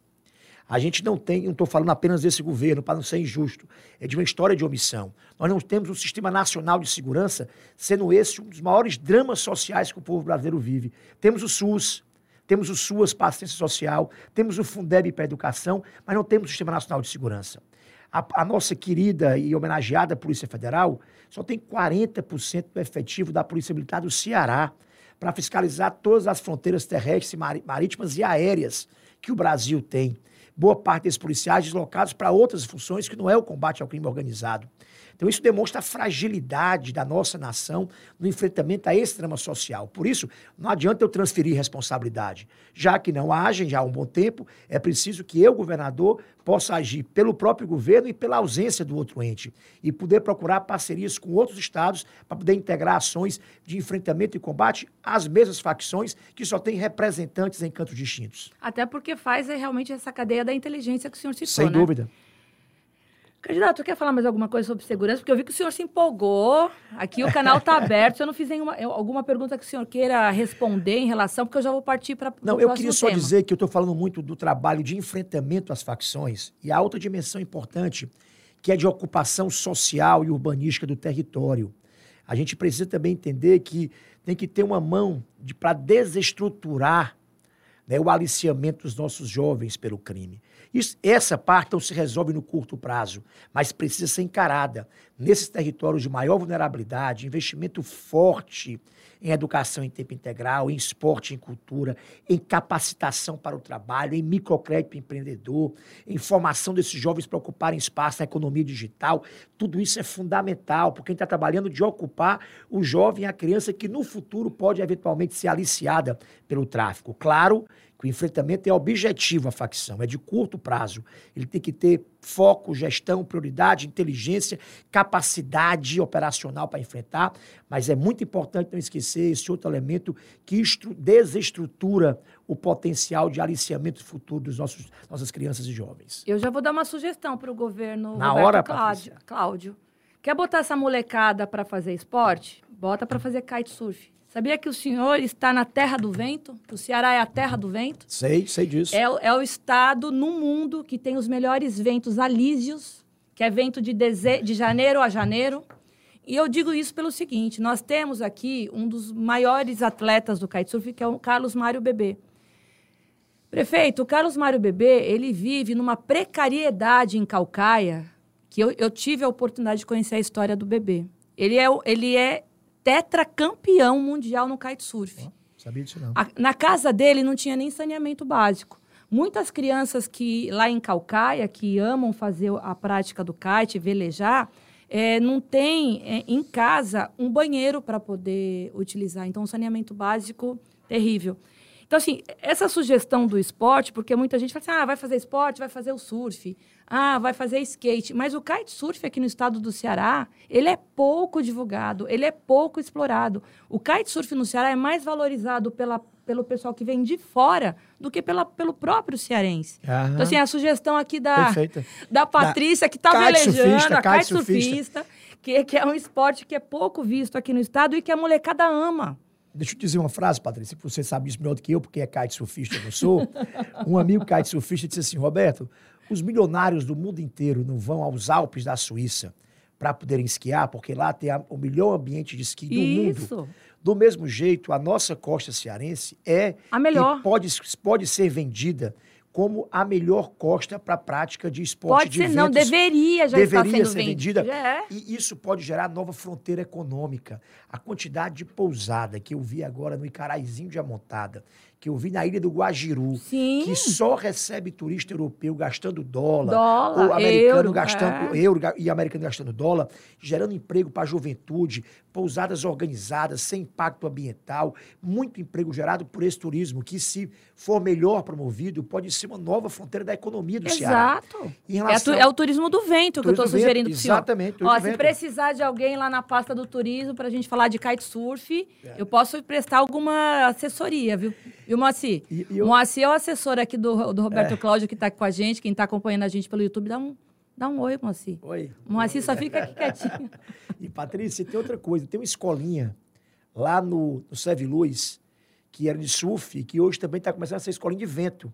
A gente não tem, não estou falando apenas desse governo, para não ser injusto, é de uma história de omissão. Nós não temos um sistema nacional de segurança, sendo esse um dos maiores dramas sociais que o povo brasileiro vive. Temos o SUS, temos o SUAS para assistência social, temos o Fundeb para educação, mas não temos o Sistema Nacional de Segurança. A, a nossa querida e homenageada Polícia Federal só tem 40% do efetivo da Polícia Militar do Ceará para fiscalizar todas as fronteiras terrestres, marítimas e aéreas que o Brasil tem boa parte desses policiais deslocados para outras funções que não é o combate ao crime organizado. Então, isso demonstra a fragilidade da nossa nação no enfrentamento a esse drama social. Por isso, não adianta eu transferir responsabilidade. Já que não agem já há um bom tempo, é preciso que eu, governador, possa agir pelo próprio governo e pela ausência do outro ente. E poder procurar parcerias com outros estados para poder integrar ações de enfrentamento e combate às mesmas facções que só têm representantes em cantos distintos. Até porque faz é realmente essa cadeia da inteligência que o senhor citou, Sem né? dúvida. Candidato, quer falar mais alguma coisa sobre segurança? Porque eu vi que o senhor se empolgou. Aqui o canal está aberto. Se eu não fiz nenhuma, alguma pergunta que o senhor queira responder em relação, porque eu já vou partir para Não, eu queria só dizer que eu estou falando muito do trabalho de enfrentamento às facções e a outra dimensão importante, que é de ocupação social e urbanística do território. A gente precisa também entender que tem que ter uma mão de, para desestruturar né, o aliciamento dos nossos jovens pelo crime. Isso, essa parte não se resolve no curto prazo, mas precisa ser encarada. Nesses territórios de maior vulnerabilidade, investimento forte em educação em tempo integral, em esporte, em cultura, em capacitação para o trabalho, em microcrédito empreendedor, em formação desses jovens para ocuparem espaço na economia digital. Tudo isso é fundamental, porque a gente está trabalhando de ocupar o jovem, a criança que no futuro pode eventualmente ser aliciada pelo tráfico. Claro que o enfrentamento é objetivo à facção, é de curto prazo. Ele tem que ter foco, gestão, prioridade, inteligência, capacidade operacional para enfrentar, mas é muito importante não esquecer esse outro elemento que desestrutura o potencial de aliciamento futuro dos nossos nossas crianças e jovens. Eu já vou dar uma sugestão para o governo Na Roberto hora, Cláudio. Cláudio. Quer botar essa molecada para fazer esporte? Bota para fazer kitesurf. Sabia que o senhor está na terra do vento? O Ceará é a terra do vento? Sei, sei disso. É, é o estado no mundo que tem os melhores ventos alísios, que é vento de, deze... de janeiro a janeiro. E eu digo isso pelo seguinte: nós temos aqui um dos maiores atletas do kitesurf, que é o Carlos Mário Bebê. Prefeito, o Carlos Mário Bebê, ele vive numa precariedade em Calcaia, que eu, eu tive a oportunidade de conhecer a história do bebê. Ele é, ele é tetracampeão mundial no kitesurf. Oh, sabia disso não. A, na casa dele não tinha nem saneamento básico. Muitas crianças que lá em Calcaia, que amam fazer a prática do kite, velejar, é, não tem é, em casa um banheiro para poder utilizar. Então, um saneamento básico terrível. Então, assim, essa sugestão do esporte, porque muita gente fala assim, ah, vai fazer esporte, vai fazer o surf. Ah, vai fazer skate. Mas o kitesurf aqui no estado do Ceará, ele é pouco divulgado, ele é pouco explorado. O kitesurf no Ceará é mais valorizado pela, pelo pessoal que vem de fora do que pela, pelo próprio cearense. Aham. Então, assim, a sugestão aqui da, da Patrícia, que está velejando, a kitesurfista, que, que é um esporte que é pouco visto aqui no estado e que a molecada ama. Deixa eu dizer uma frase, Patrícia, que você sabe isso melhor do que eu, porque é kitesurfista, eu não sou. um amigo kitesurfista disse assim, Roberto, os milionários do mundo inteiro não vão aos Alpes da Suíça para poderem esquiar, porque lá tem a, o melhor ambiente de esqui do Isso. mundo. Do mesmo jeito, a nossa costa cearense é a melhor. pode, pode ser vendida como a melhor costa para a prática de esporte Pode de ser, não, deveria já deveria estar sendo ser ven- vendida. É. E isso pode gerar nova fronteira econômica. A quantidade de pousada que eu vi agora no Icaraizinho de Amontada, que eu vi na ilha do Guajiru, Sim. que só recebe turista europeu gastando dólar, Dólar, ou americano euro, gastando é. euro e americano gastando dólar, gerando emprego para a juventude, pousadas organizadas, sem impacto ambiental, muito emprego gerado por esse turismo, que se for melhor promovido, pode ser uma nova fronteira da economia do Ceará. Exato. É, é o turismo do vento que eu estou sugerindo pro senhor. exatamente, Ó, se precisar de alguém lá na pasta do turismo para a gente falar de kitesurf, É. eu posso prestar alguma assessoria, viu? Viu, Moacir? E- e eu- Moacir é o assessor aqui do, do Roberto Cláudio, que está com a gente, quem está acompanhando a gente pelo YouTube, dá um, dá um oi, Moacir. Oi. Moacir só fica aqui quietinho. E, Patrícia, tem outra coisa. Tem uma escolinha lá no, no Seve Luz, que era de surf, que hoje também está começando a ser escolinha de vento,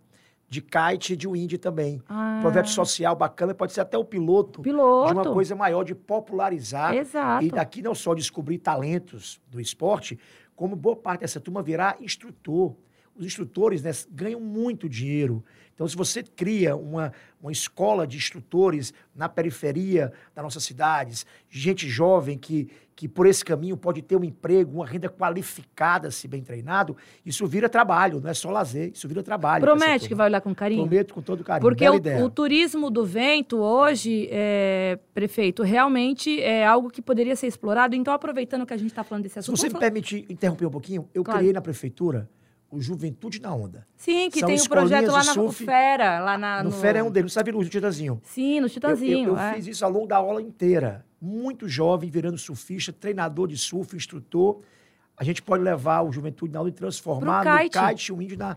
de kite e de wind também. Ah. Projeto social bacana, pode ser até o piloto, Piloto. de uma coisa maior, de popularizar. Exato. E daqui não só descobrir talentos do esporte, como boa parte dessa turma virar instrutor. Os instrutores né, ganham muito dinheiro. Então, se você cria uma, uma escola de instrutores na periferia das nossas cidades, gente jovem que, que por esse caminho pode ter um emprego, uma renda qualificada, se bem treinado, isso vira trabalho, não é só lazer, isso vira trabalho. Promete que vai olhar com carinho? Prometo com todo carinho. Porque o, o turismo do vento hoje, é, prefeito, realmente é algo que poderia ser explorado. Então, aproveitando que a gente está falando desse Se assunto... você me falar- permitir interromper um pouquinho, eu Claro. criei na prefeitura o Juventude na Onda. Sim, que São tem o projeto lá na surf. Fera, lá na, no Fera é um deles, sabe Luz, o Titazinho? Sim, no Eu, Titanzinho. eu- eu é. fiz isso ao longo da aula inteira. Muito jovem, virando surfista, treinador de surf, instrutor. A gente pode levar o Juventude na Onda e transformar Pro no kite. kite o índio na...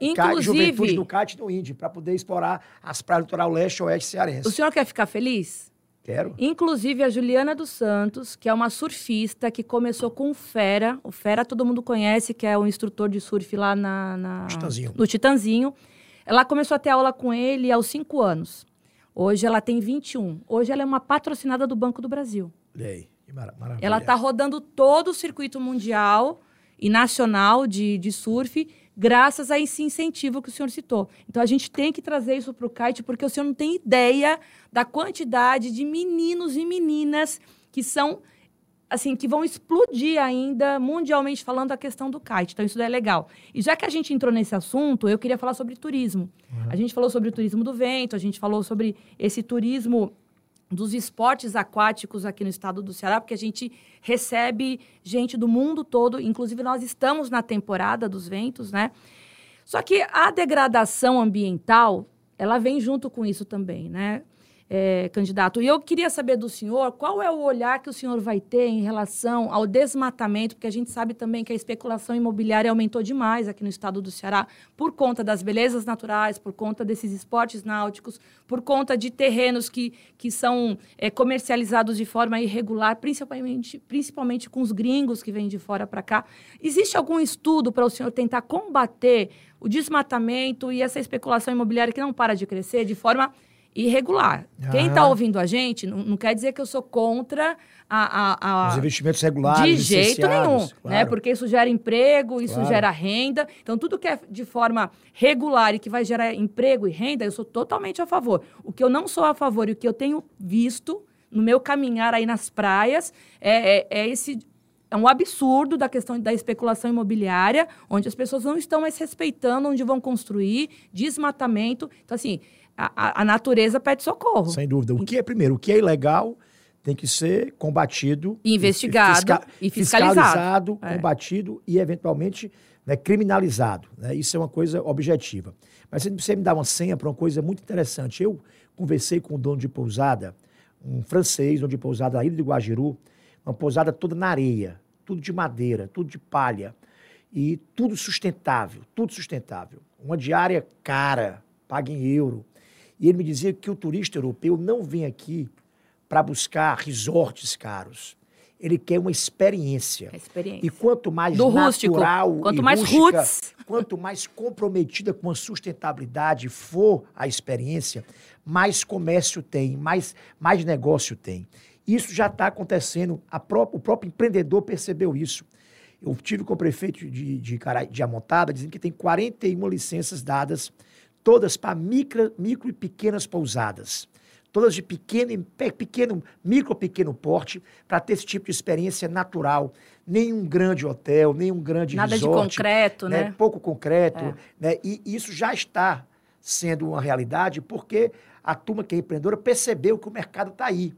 Inclusive- Kite, juventude no kite no índio, para poder explorar as praias do litoral leste e oeste cearense. O senhor quer ficar feliz? Quero. Inclusive, a Juliana dos Santos, que é uma surfista que começou com o Fera. O Fera todo mundo conhece, que é o instrutor de surf lá na, na- Titanzinho. no Titanzinho. Ela começou a ter aula com ele aos 5 anos. Hoje ela tem 21. Hoje ela é uma patrocinada do Banco do Brasil. Olha aí, que mara- maravilha. Ela está rodando todo o circuito mundial e nacional de, de surf, graças a esse incentivo que o senhor citou. Então a gente tem que trazer isso para o kite, porque o senhor não tem ideia da quantidade de meninos e meninas que são assim que vão explodir ainda mundialmente falando a questão do kite. Então isso é legal. E já que a gente entrou nesse assunto, eu queria falar sobre turismo. A gente falou sobre o turismo do vento, a gente falou sobre esse turismo dos esportes aquáticos aqui no estado do Ceará, porque a gente recebe gente do mundo todo, inclusive nós estamos na temporada dos ventos, né? Só que a degradação ambiental, ela vem junto com isso também, né? É, candidato. E eu queria saber do senhor qual é o olhar que o senhor vai ter em relação ao desmatamento, porque a gente sabe também que a especulação imobiliária aumentou demais aqui no estado do Ceará por conta das belezas naturais, por conta desses esportes náuticos, por conta de terrenos que, que são é, comercializados de forma irregular, principalmente, principalmente com os gringos que vêm de fora para cá. Existe algum estudo para o senhor tentar combater o desmatamento e essa especulação imobiliária que não para de crescer de forma irregular. Quem está Ah. ouvindo a gente não, não quer dizer que eu sou contra a, a, a- Os investimentos regulares, de jeito nenhum, né? claro. Porque isso gera emprego, isso Claro. gera renda. Então, tudo que é de forma regular e que vai gerar emprego e renda, eu sou totalmente a favor. O que eu não sou a favor e o que eu tenho visto no meu caminhar aí nas praias é, é- é esse é um absurdo da questão da especulação imobiliária, onde as pessoas não estão mais respeitando onde vão construir, desmatamento. Então, assim, a, a- natureza pede socorro. Sem dúvida. O que é, primeiro, o que é ilegal tem que ser combatido. Investigado fisca- e fiscalizado. fiscalizado, É. combatido e, eventualmente, né, criminalizado. né? Isso é uma coisa objetiva. Mas você- você me dá uma senha para uma coisa muito interessante. Eu conversei com o dono de pousada, um francês, dono de pousada na Ilha do Guajiru, uma pousada toda na areia, tudo de madeira, tudo de palha. E tudo sustentável, tudo sustentável. Uma diária cara, paga em euro. E ele me dizia que o turista europeu não vem aqui para buscar resorts caros. Ele quer uma experiência. Experiência. E quanto mais Do rústico. natural Quanto e mais rústica, roots. quanto mais comprometida com a sustentabilidade for a experiência, mais comércio tem, mais, mais negócio tem. Isso já está acontecendo. Pró- o próprio empreendedor percebeu isso. Eu tive com o prefeito de, de, de Amontada dizendo que tem 41 licenças dadas todas para micro, micro e pequenas pousadas. Todas de pequeno, pequeno, micro, pequeno porte, para ter esse tipo de experiência natural. Nenhum grande hotel, nenhum grande Nada resort. de concreto, né? Pouco concreto. É. Né? E isso já está sendo uma realidade porque a turma que é empreendedora percebeu que o mercado está aí.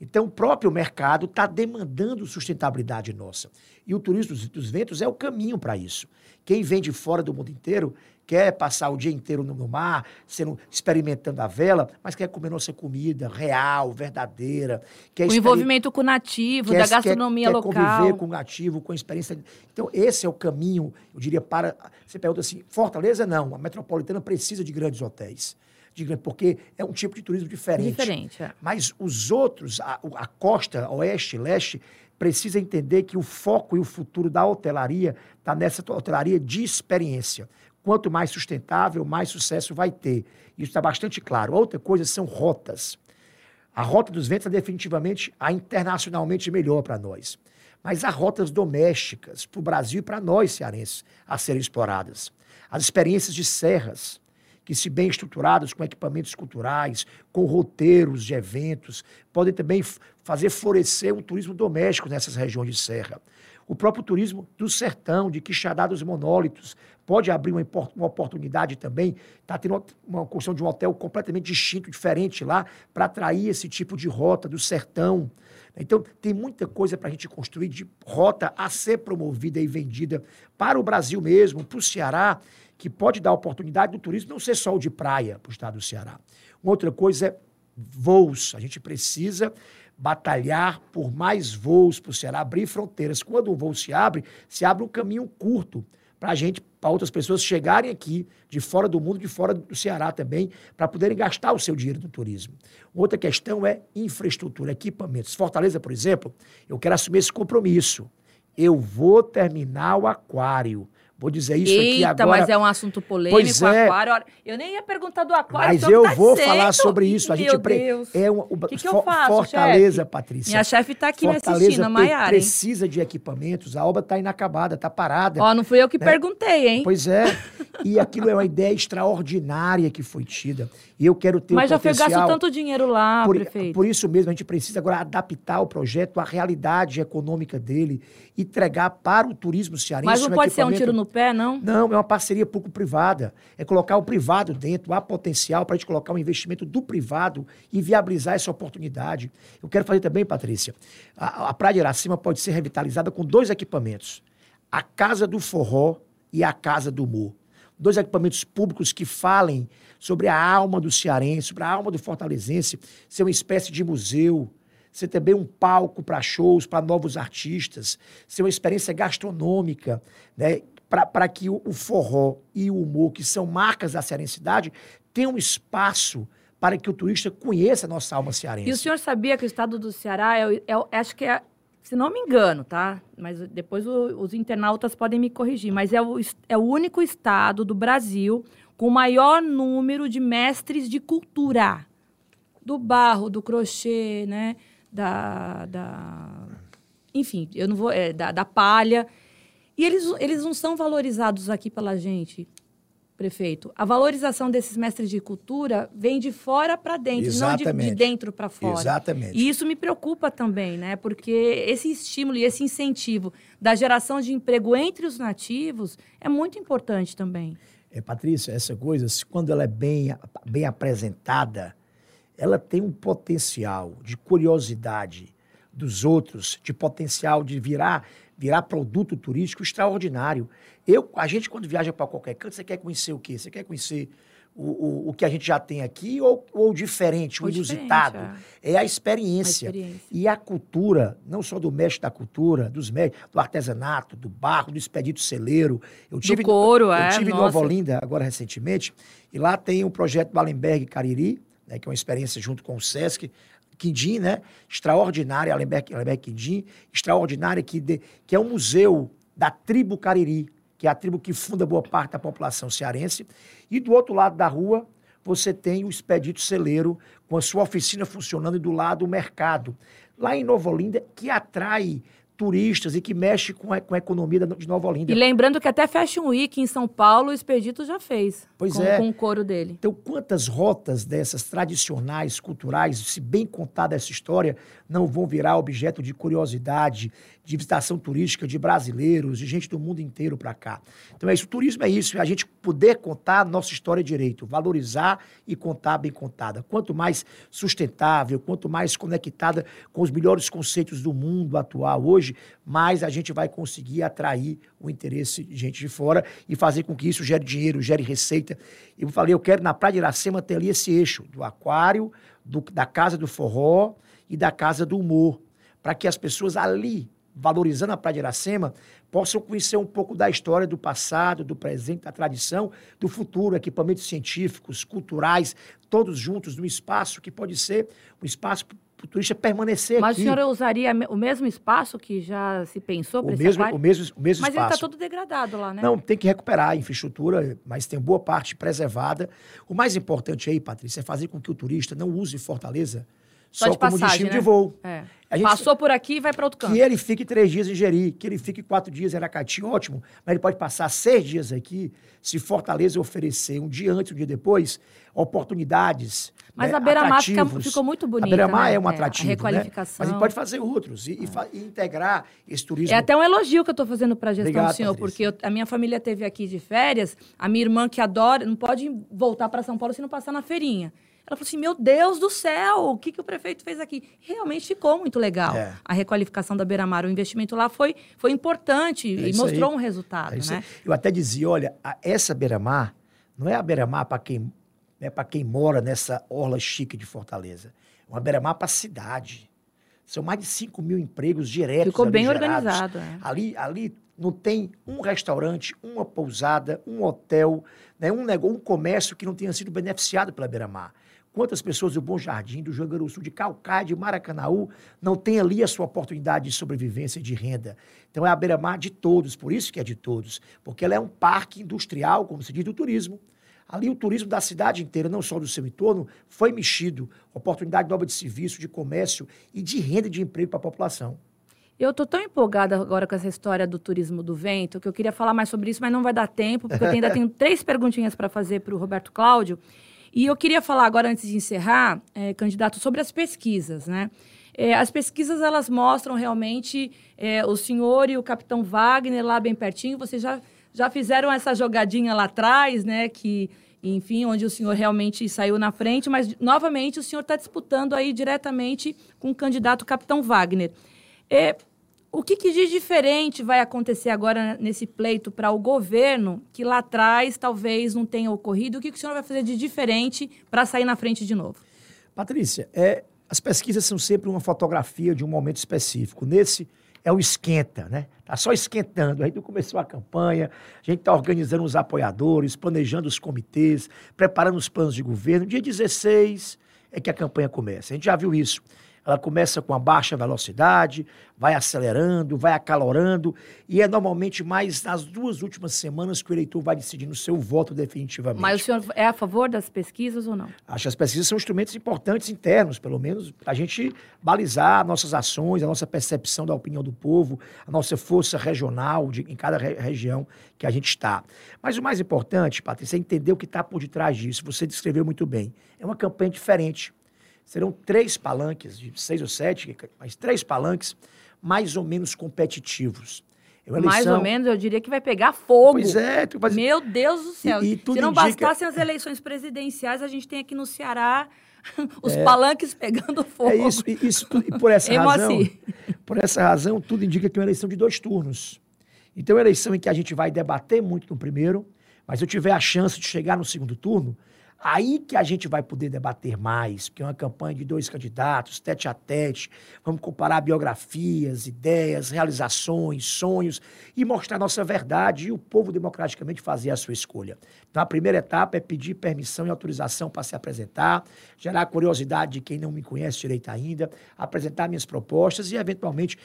Então, o próprio mercado está demandando sustentabilidade nossa. E o turismo dos, dos ventos é o caminho para isso. Quem vem de fora do mundo inteiro quer passar o dia inteiro no, mar, sendo, experimentando a vela, mas quer comer nossa comida real, verdadeira. Quer O envolvimento com o nativo, da gastronomia quer, local. Quer conviver com o nativo, com a experiência. Então, esse é o caminho, eu diria, para. Você pergunta assim: Fortaleza não, a metropolitana precisa de grandes hotéis. Porque é um tipo de turismo diferente. Diferente, é. Mas os outros, a, a costa, oeste, leste, precisa entender que o foco e o futuro da hotelaria está nessa hotelaria de experiência. Quanto mais sustentável, mais sucesso vai ter. Isso está bastante claro. Outra coisa são rotas. A rota dos ventos é definitivamente a internacionalmente melhor para nós. Mas há rotas domésticas para o Brasil e para nós, cearenses, a serem exploradas. As experiências de serras, que, se bem estruturadas, com equipamentos culturais, com roteiros de eventos, podem também fazer florescer um turismo doméstico nessas regiões de serra. O próprio turismo do sertão, de Quixadá dos Monólitos, pode abrir uma, uma oportunidade também. Está tendo uma, uma construção de um hotel completamente distinto, diferente lá, para atrair esse tipo de rota do sertão. Então, tem muita coisa para a gente construir de rota a ser promovida e vendida para o Brasil mesmo, para o Ceará, que pode dar oportunidade do turismo não ser só o de praia para o estado do Ceará. Uma outra coisa é voos. A gente precisa batalhar por mais voos para o Ceará, abrir fronteiras. Quando o voo se abre, se abre um caminho curto para a gente, para outras pessoas chegarem aqui de fora do mundo, de fora do Ceará também, para poderem gastar o seu dinheiro no turismo. Outra questão é infraestrutura, equipamentos. Fortaleza, por exemplo, eu quero assumir esse compromisso. Eu vou terminar o aquário. Vou dizer isso Eita, aqui agora. mas é um assunto polêmico, Pois é. aquário. Eu nem ia perguntar do aquário. Mas então eu tá vou falar sobre isso. A gente Meu pre- Deus. é uma, o, Que que eu faço, Fortaleza, chefe? Patrícia. Minha chefe tá aqui me Fortaleza assistindo, a pre- Maiara. hein? precisa de equipamentos. A obra está inacabada, está parada. Ó, não fui eu que perguntei, hein? Pois é. E aquilo é uma ideia extraordinária que foi tida. E eu quero ter Mas já foi gasto tanto dinheiro lá, por, prefeito. por isso mesmo, a gente precisa agora adaptar o projeto à realidade econômica dele e entregar para o turismo cearense Mas não pode ser um tiro no pé, não? não, é uma parceria público-privada. É colocar o privado dentro, há potencial para a gente colocar um investimento do privado e viabilizar essa oportunidade. Eu quero fazer também, Patrícia, a, a Praia de Iracema pode ser revitalizada com dois equipamentos. A Casa do Forró e a Casa do Humor. Dois equipamentos públicos que falem sobre a alma do cearense, sobre a alma do fortalezense, ser uma espécie de museu, ser também um palco para shows, para novos artistas, ser uma experiência gastronômica, né? Para que o, forró e o humor, que são marcas da cearensidade, tenham espaço para que o turista conheça a nossa alma cearense. E o senhor sabia que o estado do Ceará é, é o- acho que é, se não me engano, tá? Mas depois o- os internautas podem me corrigir, mas é o, é o único estado do Brasil com o maior número de mestres de cultura. Do barro, do crochê, né? Da. da enfim, eu não vou. é, da, da palha. E eles, eles não são valorizados aqui pela gente, prefeito. A valorização desses mestres de cultura vem de fora para dentro, não de, de Exatamente. dentro para fora. Exatamente. E isso me preocupa também, né? Porque esse estímulo e esse incentivo da geração de emprego entre os nativos é muito importante também. É, Patrícia, essa coisa, quando ela é bem, bem apresentada, ela tem um potencial de curiosidade dos outros, de potencial de virar, virar produto turístico extraordinário. Eu, a gente, quando viaja para qualquer canto, você quer conhecer o quê? Você quer conhecer o, o, o que a gente já tem aqui ou o diferente, o Ou diferente, inusitado? É a experiência. A experiência. E a cultura, não só do mestre da cultura, dos mestres, do artesanato, do barro, do expedito celeiro. Eu tive, couro, eu é, tive em nossa. Nova Olinda agora recentemente, e lá tem o projeto do Allenberg Cariri, né, que é uma experiência junto com o Sesc, Quindim, né? Extraordinária, Allenberg, Allenberg Quindim, extraordinária, que, de- que é um museu da tribo Cariri, que é a tribo que funda boa parte da população cearense. E do outro lado da rua, você tem o Expedito Celeiro, com a sua oficina funcionando, e do lado o mercado. Lá em Nova Olinda, que atrai turistas e que mexe com a, com a economia de Nova Olinda. E lembrando que até Fashion Week em São Paulo, o Expedito já fez. Pois com, é. Com o coro dele. Então, quantas rotas dessas tradicionais, culturais, se bem contada essa história, não vão virar objeto de curiosidade, de visitação turística de brasileiros, de gente do mundo inteiro para cá. Então, é isso. O turismo é isso, é a gente poder contar a nossa história direito, valorizar e contar bem contada. Quanto mais sustentável, quanto mais conectada com os melhores conceitos do mundo atual hoje, mais a gente vai conseguir atrair o interesse de gente de fora e fazer com que isso gere dinheiro, gere receita. Eu falei, eu quero na Praia de Iracema ter ali esse eixo do aquário, do, da casa do forró e da casa do humor, para que as pessoas ali valorizando a Praia de Iracema, possam conhecer um pouco da história do passado, do presente, da tradição, do futuro, equipamentos científicos, culturais, todos juntos num espaço que pode ser um espaço o turista permanecer Mas aqui. o senhor usaria o mesmo espaço que já se pensou para o esse mesmo, aquário? o mesmo, o mesmo Mas ele espaço. está todo degradado lá, né? Não, tem que recuperar a infraestrutura, mas tem boa parte preservada. O mais importante aí, Patrícia, é fazer com que o turista não use Fortaleza Só só, de como passagem, destino né? de voo. É. Gente- Passou por aqui e vai para outro canto. Que ele fique três dias em Jeri, que ele fique quatro dias em Aracati, ótimo, mas ele pode passar seis dias aqui se Fortaleza oferecer um dia antes, um dia depois, oportunidades. Mas né, a beira-mar ficou muito bonita, A beira-mar né? é um É, a atrativo. requalificação. Né? Mas ele pode fazer outros e, fa- e integrar esse turismo. É até um elogio que eu estou fazendo para a gestão Obrigado, do senhor, Patrícia. porque eu- a minha família teve aqui de férias, a minha irmã que adora, não pode voltar para São Paulo se não passar na feirinha. Ela falou assim: Meu Deus do céu, o que, que o prefeito fez aqui? Realmente ficou muito legal. É. A requalificação da Beira-Mar, o investimento lá foi, foi importante É e mostrou aí. um resultado, É né? aí. Eu até dizia, olha, a- essa beira-mar não é a beira-mar para quem, né, para quem mora nessa orla chique de Fortaleza. É uma beira-mar para a cidade. São mais de 5 mil empregos diretos Ficou bem gerados. organizado. é. Ali, ali não tem um restaurante, uma pousada, um hotel, né, um, nego- um comércio que não tenha sido beneficiado pela beira-mar. Quantas pessoas do Bom Jardim, do Jangaruçu, de Calcaia, de Maracanaú, não têm ali a sua oportunidade de sobrevivência e de renda? Então é a beira-mar de todos, por isso que é de todos, porque ela é um parque industrial, como se diz, do turismo. Ali o turismo da cidade inteira, não só do seu entorno, foi mexido. Oportunidade nova de serviço, de comércio e de renda e de emprego para a população. Eu tô tão empolgada agora com essa história do turismo do vento que eu queria falar mais sobre isso, mas não vai dar tempo, porque eu ainda tenho três perguntinhas para fazer para o Roberto Cláudio. E eu queria falar agora, antes de encerrar, eh, candidato, sobre as pesquisas, né? Eh, as pesquisas, elas mostram realmente eh, o senhor e o capitão Wagner lá bem pertinho. Vocês já, já fizeram essa jogadinha lá atrás, né? Que, enfim, onde o senhor realmente saiu na frente, mas, novamente, o senhor está disputando aí diretamente com o candidato capitão Wagner. É, o que, que de diferente vai acontecer agora nesse pleito para o governo, que lá atrás talvez não tenha ocorrido? O que, que o senhor vai fazer de diferente para sair na frente de novo? Patrícia, é, as pesquisas são sempre uma fotografia de um momento específico. Nesse é o esquenta, né? Tá só esquentando. Aí começou a campanha, a gente está organizando os apoiadores, planejando os comitês, preparando os planos de governo. Dia 16 é que a campanha começa. A gente já viu isso. Ela começa com a baixa velocidade, vai acelerando, vai acalorando, e é normalmente mais nas duas últimas semanas que o eleitor vai decidindo o seu voto definitivamente. Mas o senhor é a favor das pesquisas ou não? Acho que as pesquisas são instrumentos importantes internos, pelo menos, para a gente balizar nossas ações, a nossa percepção da opinião do povo, a nossa força regional de, em cada re- região que a gente está. Mas o mais importante, Patrícia, é entender o que está por detrás disso. Você descreveu muito bem. É uma campanha diferente. Serão três palanques, de seis ou sete, mas três palanques mais ou menos competitivos. É uma Mais ou eleição- menos, eu diria que vai pegar fogo. Pois é, Meu Deus do céu. E- e Se não indica- bastassem as eleições presidenciais, a gente tem aqui no Ceará os palanques pegando fogo. É isso, e, isso tudo- e por essa razão, Moacir? por essa razão, tudo indica que é uma eleição de dois turnos. Então é uma eleição em que a gente vai debater muito no primeiro, mas se eu tiver a chance de chegar no segundo turno, aí que a gente vai poder debater mais, porque é uma campanha de dois candidatos, tete a tete, vamos comparar biografias, ideias, realizações, sonhos e mostrar nossa verdade e o povo democraticamente fazer a sua escolha. Então a primeira etapa é pedir permissão e autorização para se apresentar, gerar curiosidade de quem não me conhece direito ainda, apresentar minhas propostas e eventualmente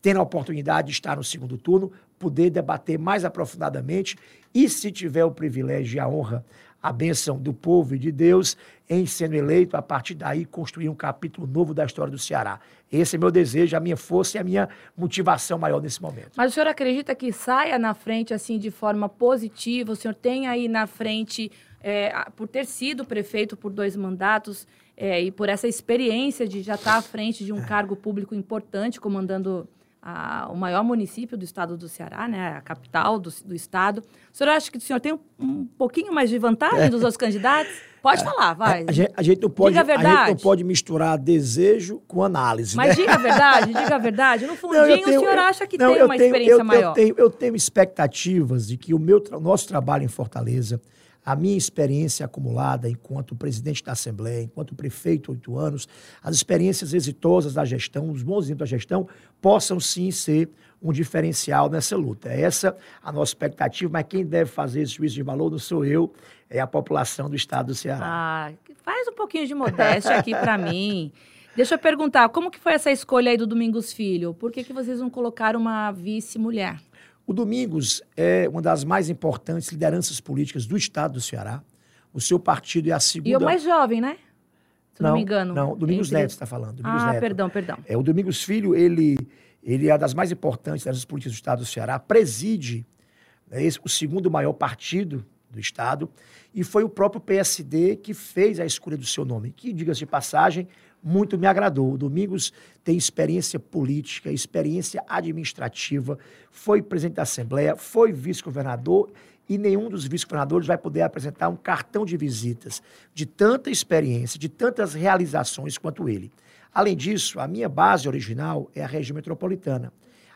tendo a oportunidade de estar no segundo turno, poder debater mais aprofundadamente e, se tiver o privilégio e a honra, a bênção do povo e de Deus em sendo eleito, a partir daí construir um capítulo novo da história do Ceará. Esse é meu desejo, a minha força e a minha motivação maior nesse momento. Mas o senhor acredita que saia na frente assim de forma positiva? O senhor tem aí na frente, é, por ter sido prefeito por dois mandatos é, e por essa experiência de já estar à frente de um é. cargo público importante, comandando a, o maior município do estado do Ceará, né, a capital do, do estado. O senhor acha que o senhor tem um, um pouquinho mais de vantagem dos outros candidatos? Pode é, falar, vai. A, gente, a, gente, não pode, diga a, a gente não pode misturar desejo com análise. Mas né? diga a verdade, diga a verdade. No fundinho, não, tenho, o senhor acha que não, tem uma tenho, experiência eu, maior? Eu tenho, eu tenho expectativas de que o meu, nosso trabalho em Fortaleza a minha experiência acumulada enquanto presidente da Assembleia, enquanto prefeito oito anos, as experiências exitosas da gestão, os bons exemplos da gestão, possam sim ser um diferencial nessa luta. É essa a nossa expectativa, mas quem deve fazer esse juízo de valor não sou eu, é a população do estado do Ceará. Ah, faz um pouquinho de modéstia aqui para mim. Deixa eu perguntar, como que foi essa escolha aí do Domingos Filho? Por que, que vocês não colocaram uma vice-mulher? O Domingos é uma das mais importantes lideranças políticas do estado do Ceará. O seu partido é a segunda. E o mais jovem, né? Se não, não me engano. Não, Domingos Entre... Neto está falando. Domingos ah, Neto. perdão, perdão. É, o Domingos Filho, ele, ele é uma das mais importantes lideranças políticas do estado do Ceará, preside né, esse, o segundo maior partido do estado, e foi o próprio PSD que fez a escolha do seu nome, que, diga-se de passagem, muito me agradou. O Domingos tem experiência política, experiência administrativa, foi presidente da Assembleia, foi vice-governador e nenhum dos vice-governadores vai poder apresentar um cartão de visitas de tanta experiência, de tantas realizações quanto ele. Além disso, a minha base original é a região metropolitana.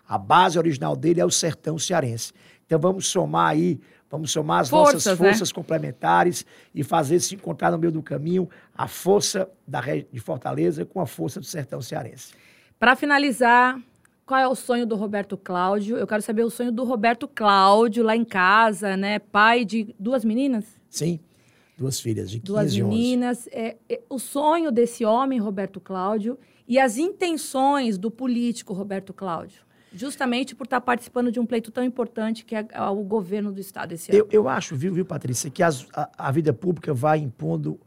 A base original dele é o sertão cearense. Então vamos somar aí Vamos somar as forças, nossas forças né? complementares e fazer se encontrar no meio do caminho a força da, de Fortaleza com a força do sertão cearense. Para finalizar, qual é o sonho do Roberto Cláudio? Eu quero saber o sonho do Roberto Cláudio lá em casa, né? Pai de duas meninas? Sim, duas filhas de 15 Duas meninas. É, é, o sonho desse homem, Roberto Cláudio, e as intenções do político Roberto Cláudio. Justamente por estar participando de um pleito tão importante que é o governo do Estado esse ano. Eu, eu acho, viu, viu, Patrícia, que as, a, a, vida pública vai impondo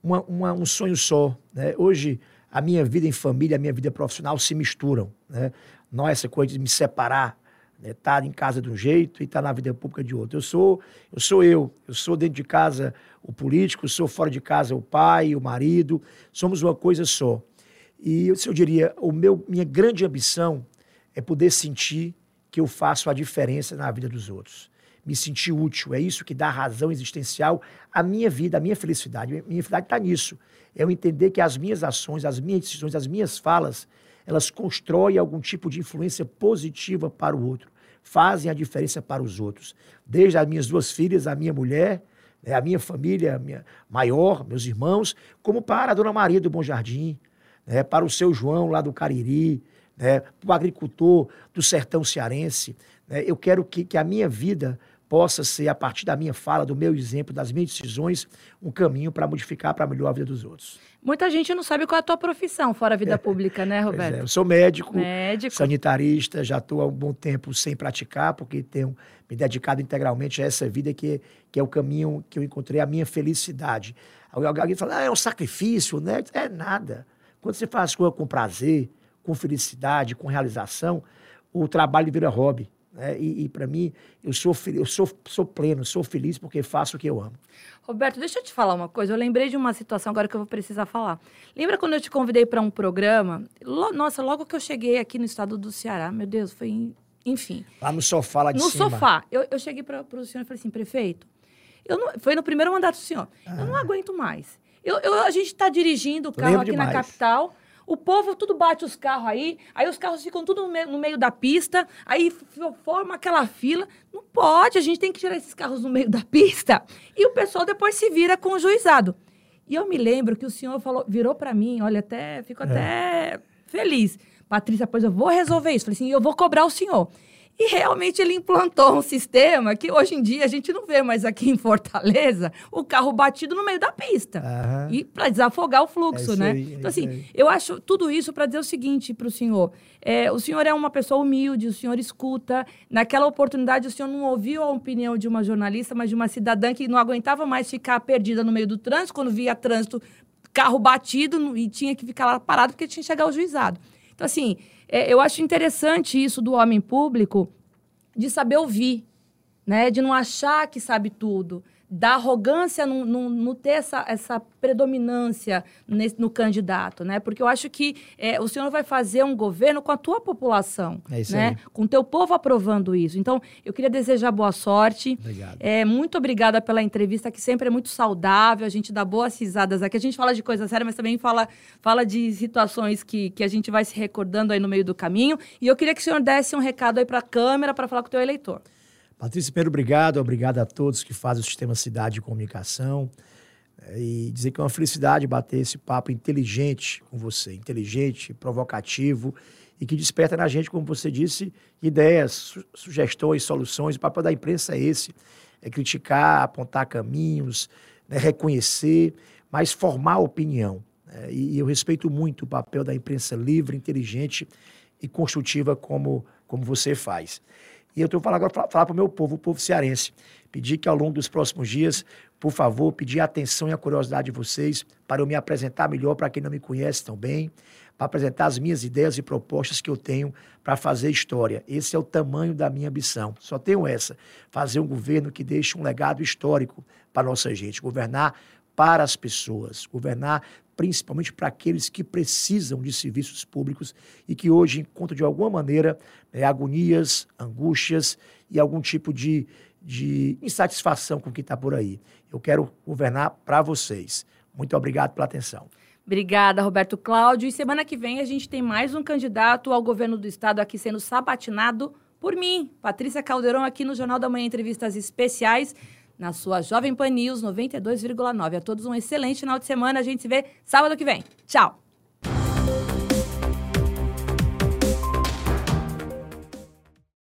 uma, uma, um sonho só. Né? Hoje, a minha vida em família, a minha vida profissional se misturam. Né? Não é essa coisa de me separar, né? estar tá em casa de um jeito e estar tá na vida pública de outro. Eu sou, eu sou eu. Eu sou dentro de casa o político, sou fora de casa o pai, o marido. Somos uma coisa só. E eu, eu diria, o meu, minha grande ambição é poder sentir que eu faço a diferença na vida dos outros. Me sentir útil, é isso que dá razão existencial à minha vida, à minha felicidade. Minha felicidade está nisso. É eu entender que as minhas ações, as minhas decisões, as minhas falas, elas constroem algum tipo de influência positiva para o outro, fazem a diferença para os outros. Desde as minhas duas filhas, a minha mulher, né, a minha família a minha maior, meus irmãos, como para a dona Maria do Bom Jardim, né, para o seu João lá do Cariri, né, para o agricultor do sertão cearense. Né, eu quero que, que a minha vida possa ser, a partir da minha fala, do meu exemplo, das minhas decisões, um caminho para modificar para melhor a vida dos outros. Muita gente não sabe qual é a tua profissão fora a vida é, pública, né, Roberto? É, eu sou médico, médico, sanitarista, já estou há um bom tempo sem praticar, porque tenho me dedicado integralmente a essa vida que, que é o caminho que eu encontrei a minha felicidade. Alguém fala, ah, é um sacrifício, né? É nada. Quando você faz coisa com prazer, com felicidade, com realização, o trabalho vira hobby. Né? E, e para mim, eu, sou, eu sou, sou pleno, sou feliz porque faço o que eu amo. Roberto, deixa eu te falar uma coisa. Eu lembrei de uma situação agora que eu vou precisar falar. Lembra quando eu te convidei para um programa? Nossa, logo que eu cheguei aqui no estado do Ceará, meu Deus, foi. Enfim. Lá no sofá, lá de no cima. No sofá. Eu, eu cheguei para o senhor e falei assim, prefeito, eu não, foi no primeiro mandato do senhor. Ah. Eu não ah. aguento mais. Eu, eu a gente está dirigindo o carro aqui demais. na capital. O povo tudo bate os carros aí, aí os carros ficam tudo no meio, no meio da pista, aí forma aquela fila. Não pode, a gente tem que tirar esses carros no meio da pista. E o pessoal depois se vira com o juizado. E eu me lembro que o senhor falou, virou para mim, olha, até fico é. até feliz. Patrícia, pois eu vou resolver isso. Falei assim, eu vou cobrar o senhor. E realmente ele implantou um sistema que hoje em dia a gente não vê mais aqui em Fortaleza o carro batido no meio da pista. Uhum. E para desafogar o fluxo, é né? Aí, é então, assim, aí. eu acho tudo isso para dizer o seguinte para o senhor. É, o senhor é uma pessoa humilde, o senhor escuta. Naquela oportunidade, o senhor não ouviu a opinião de uma jornalista, mas de uma cidadã que não aguentava mais ficar perdida no meio do trânsito, quando via trânsito, carro batido e tinha que ficar lá parado porque tinha que chegar ao juizado. Então, assim, é, eu acho interessante isso do homem público de saber ouvir, né? De não achar que sabe tudo da arrogância no, ter essa, essa predominância nesse, no candidato, né? Porque eu acho que é, o senhor vai fazer um governo com a tua população, é isso né? Aí. Com o teu povo aprovando isso. Então, eu queria desejar boa sorte. Obrigado. É, muito obrigada pela entrevista, que sempre é muito saudável, a gente dá boas risadas aqui. A gente fala de coisa séria, mas também fala, fala de situações que, que a gente vai se recordando aí no meio do caminho. E eu queria que o senhor desse um recado aí para a câmera para falar com o teu eleitor. Patrícia, primeiro, obrigado. Obrigado a todos que fazem o Sistema Cidade de Comunicação. É, e dizer que é uma felicidade bater esse papo inteligente com você, inteligente, provocativo e que desperta na gente, como você disse, ideias, su sugestões, soluções. O papel da imprensa é esse: é criticar, apontar caminhos, né, reconhecer, mas formar opinião. É, e eu respeito muito o papel da imprensa livre, inteligente e construtiva como, como você faz. E eu estou falando agora falar para o meu povo, o povo cearense, pedir que ao longo dos próximos dias, por favor, pedir a atenção e a curiosidade de vocês para eu me apresentar melhor para quem não me conhece tão bem, para apresentar as minhas ideias e propostas que eu tenho para fazer história. Esse é o tamanho da minha ambição. Só tenho essa: fazer um governo que deixe um legado histórico para nossa gente, governar para as pessoas, governar principalmente para aqueles que precisam de serviços públicos e que hoje encontram de alguma maneira né, agonias, angústias e algum tipo de, de insatisfação com o que está por aí. Eu quero governar para vocês. Muito obrigado pela atenção. Obrigada, Roberto Cláudio. E semana que vem a gente tem mais um candidato ao governo do estado aqui sendo sabatinado por mim, Patrícia Caldeirão, aqui no Jornal da Manhã Entrevistas Especiais na sua Jovem Pan News 92,9. A todos um excelente final de semana. A gente se vê sábado que vem. Tchau!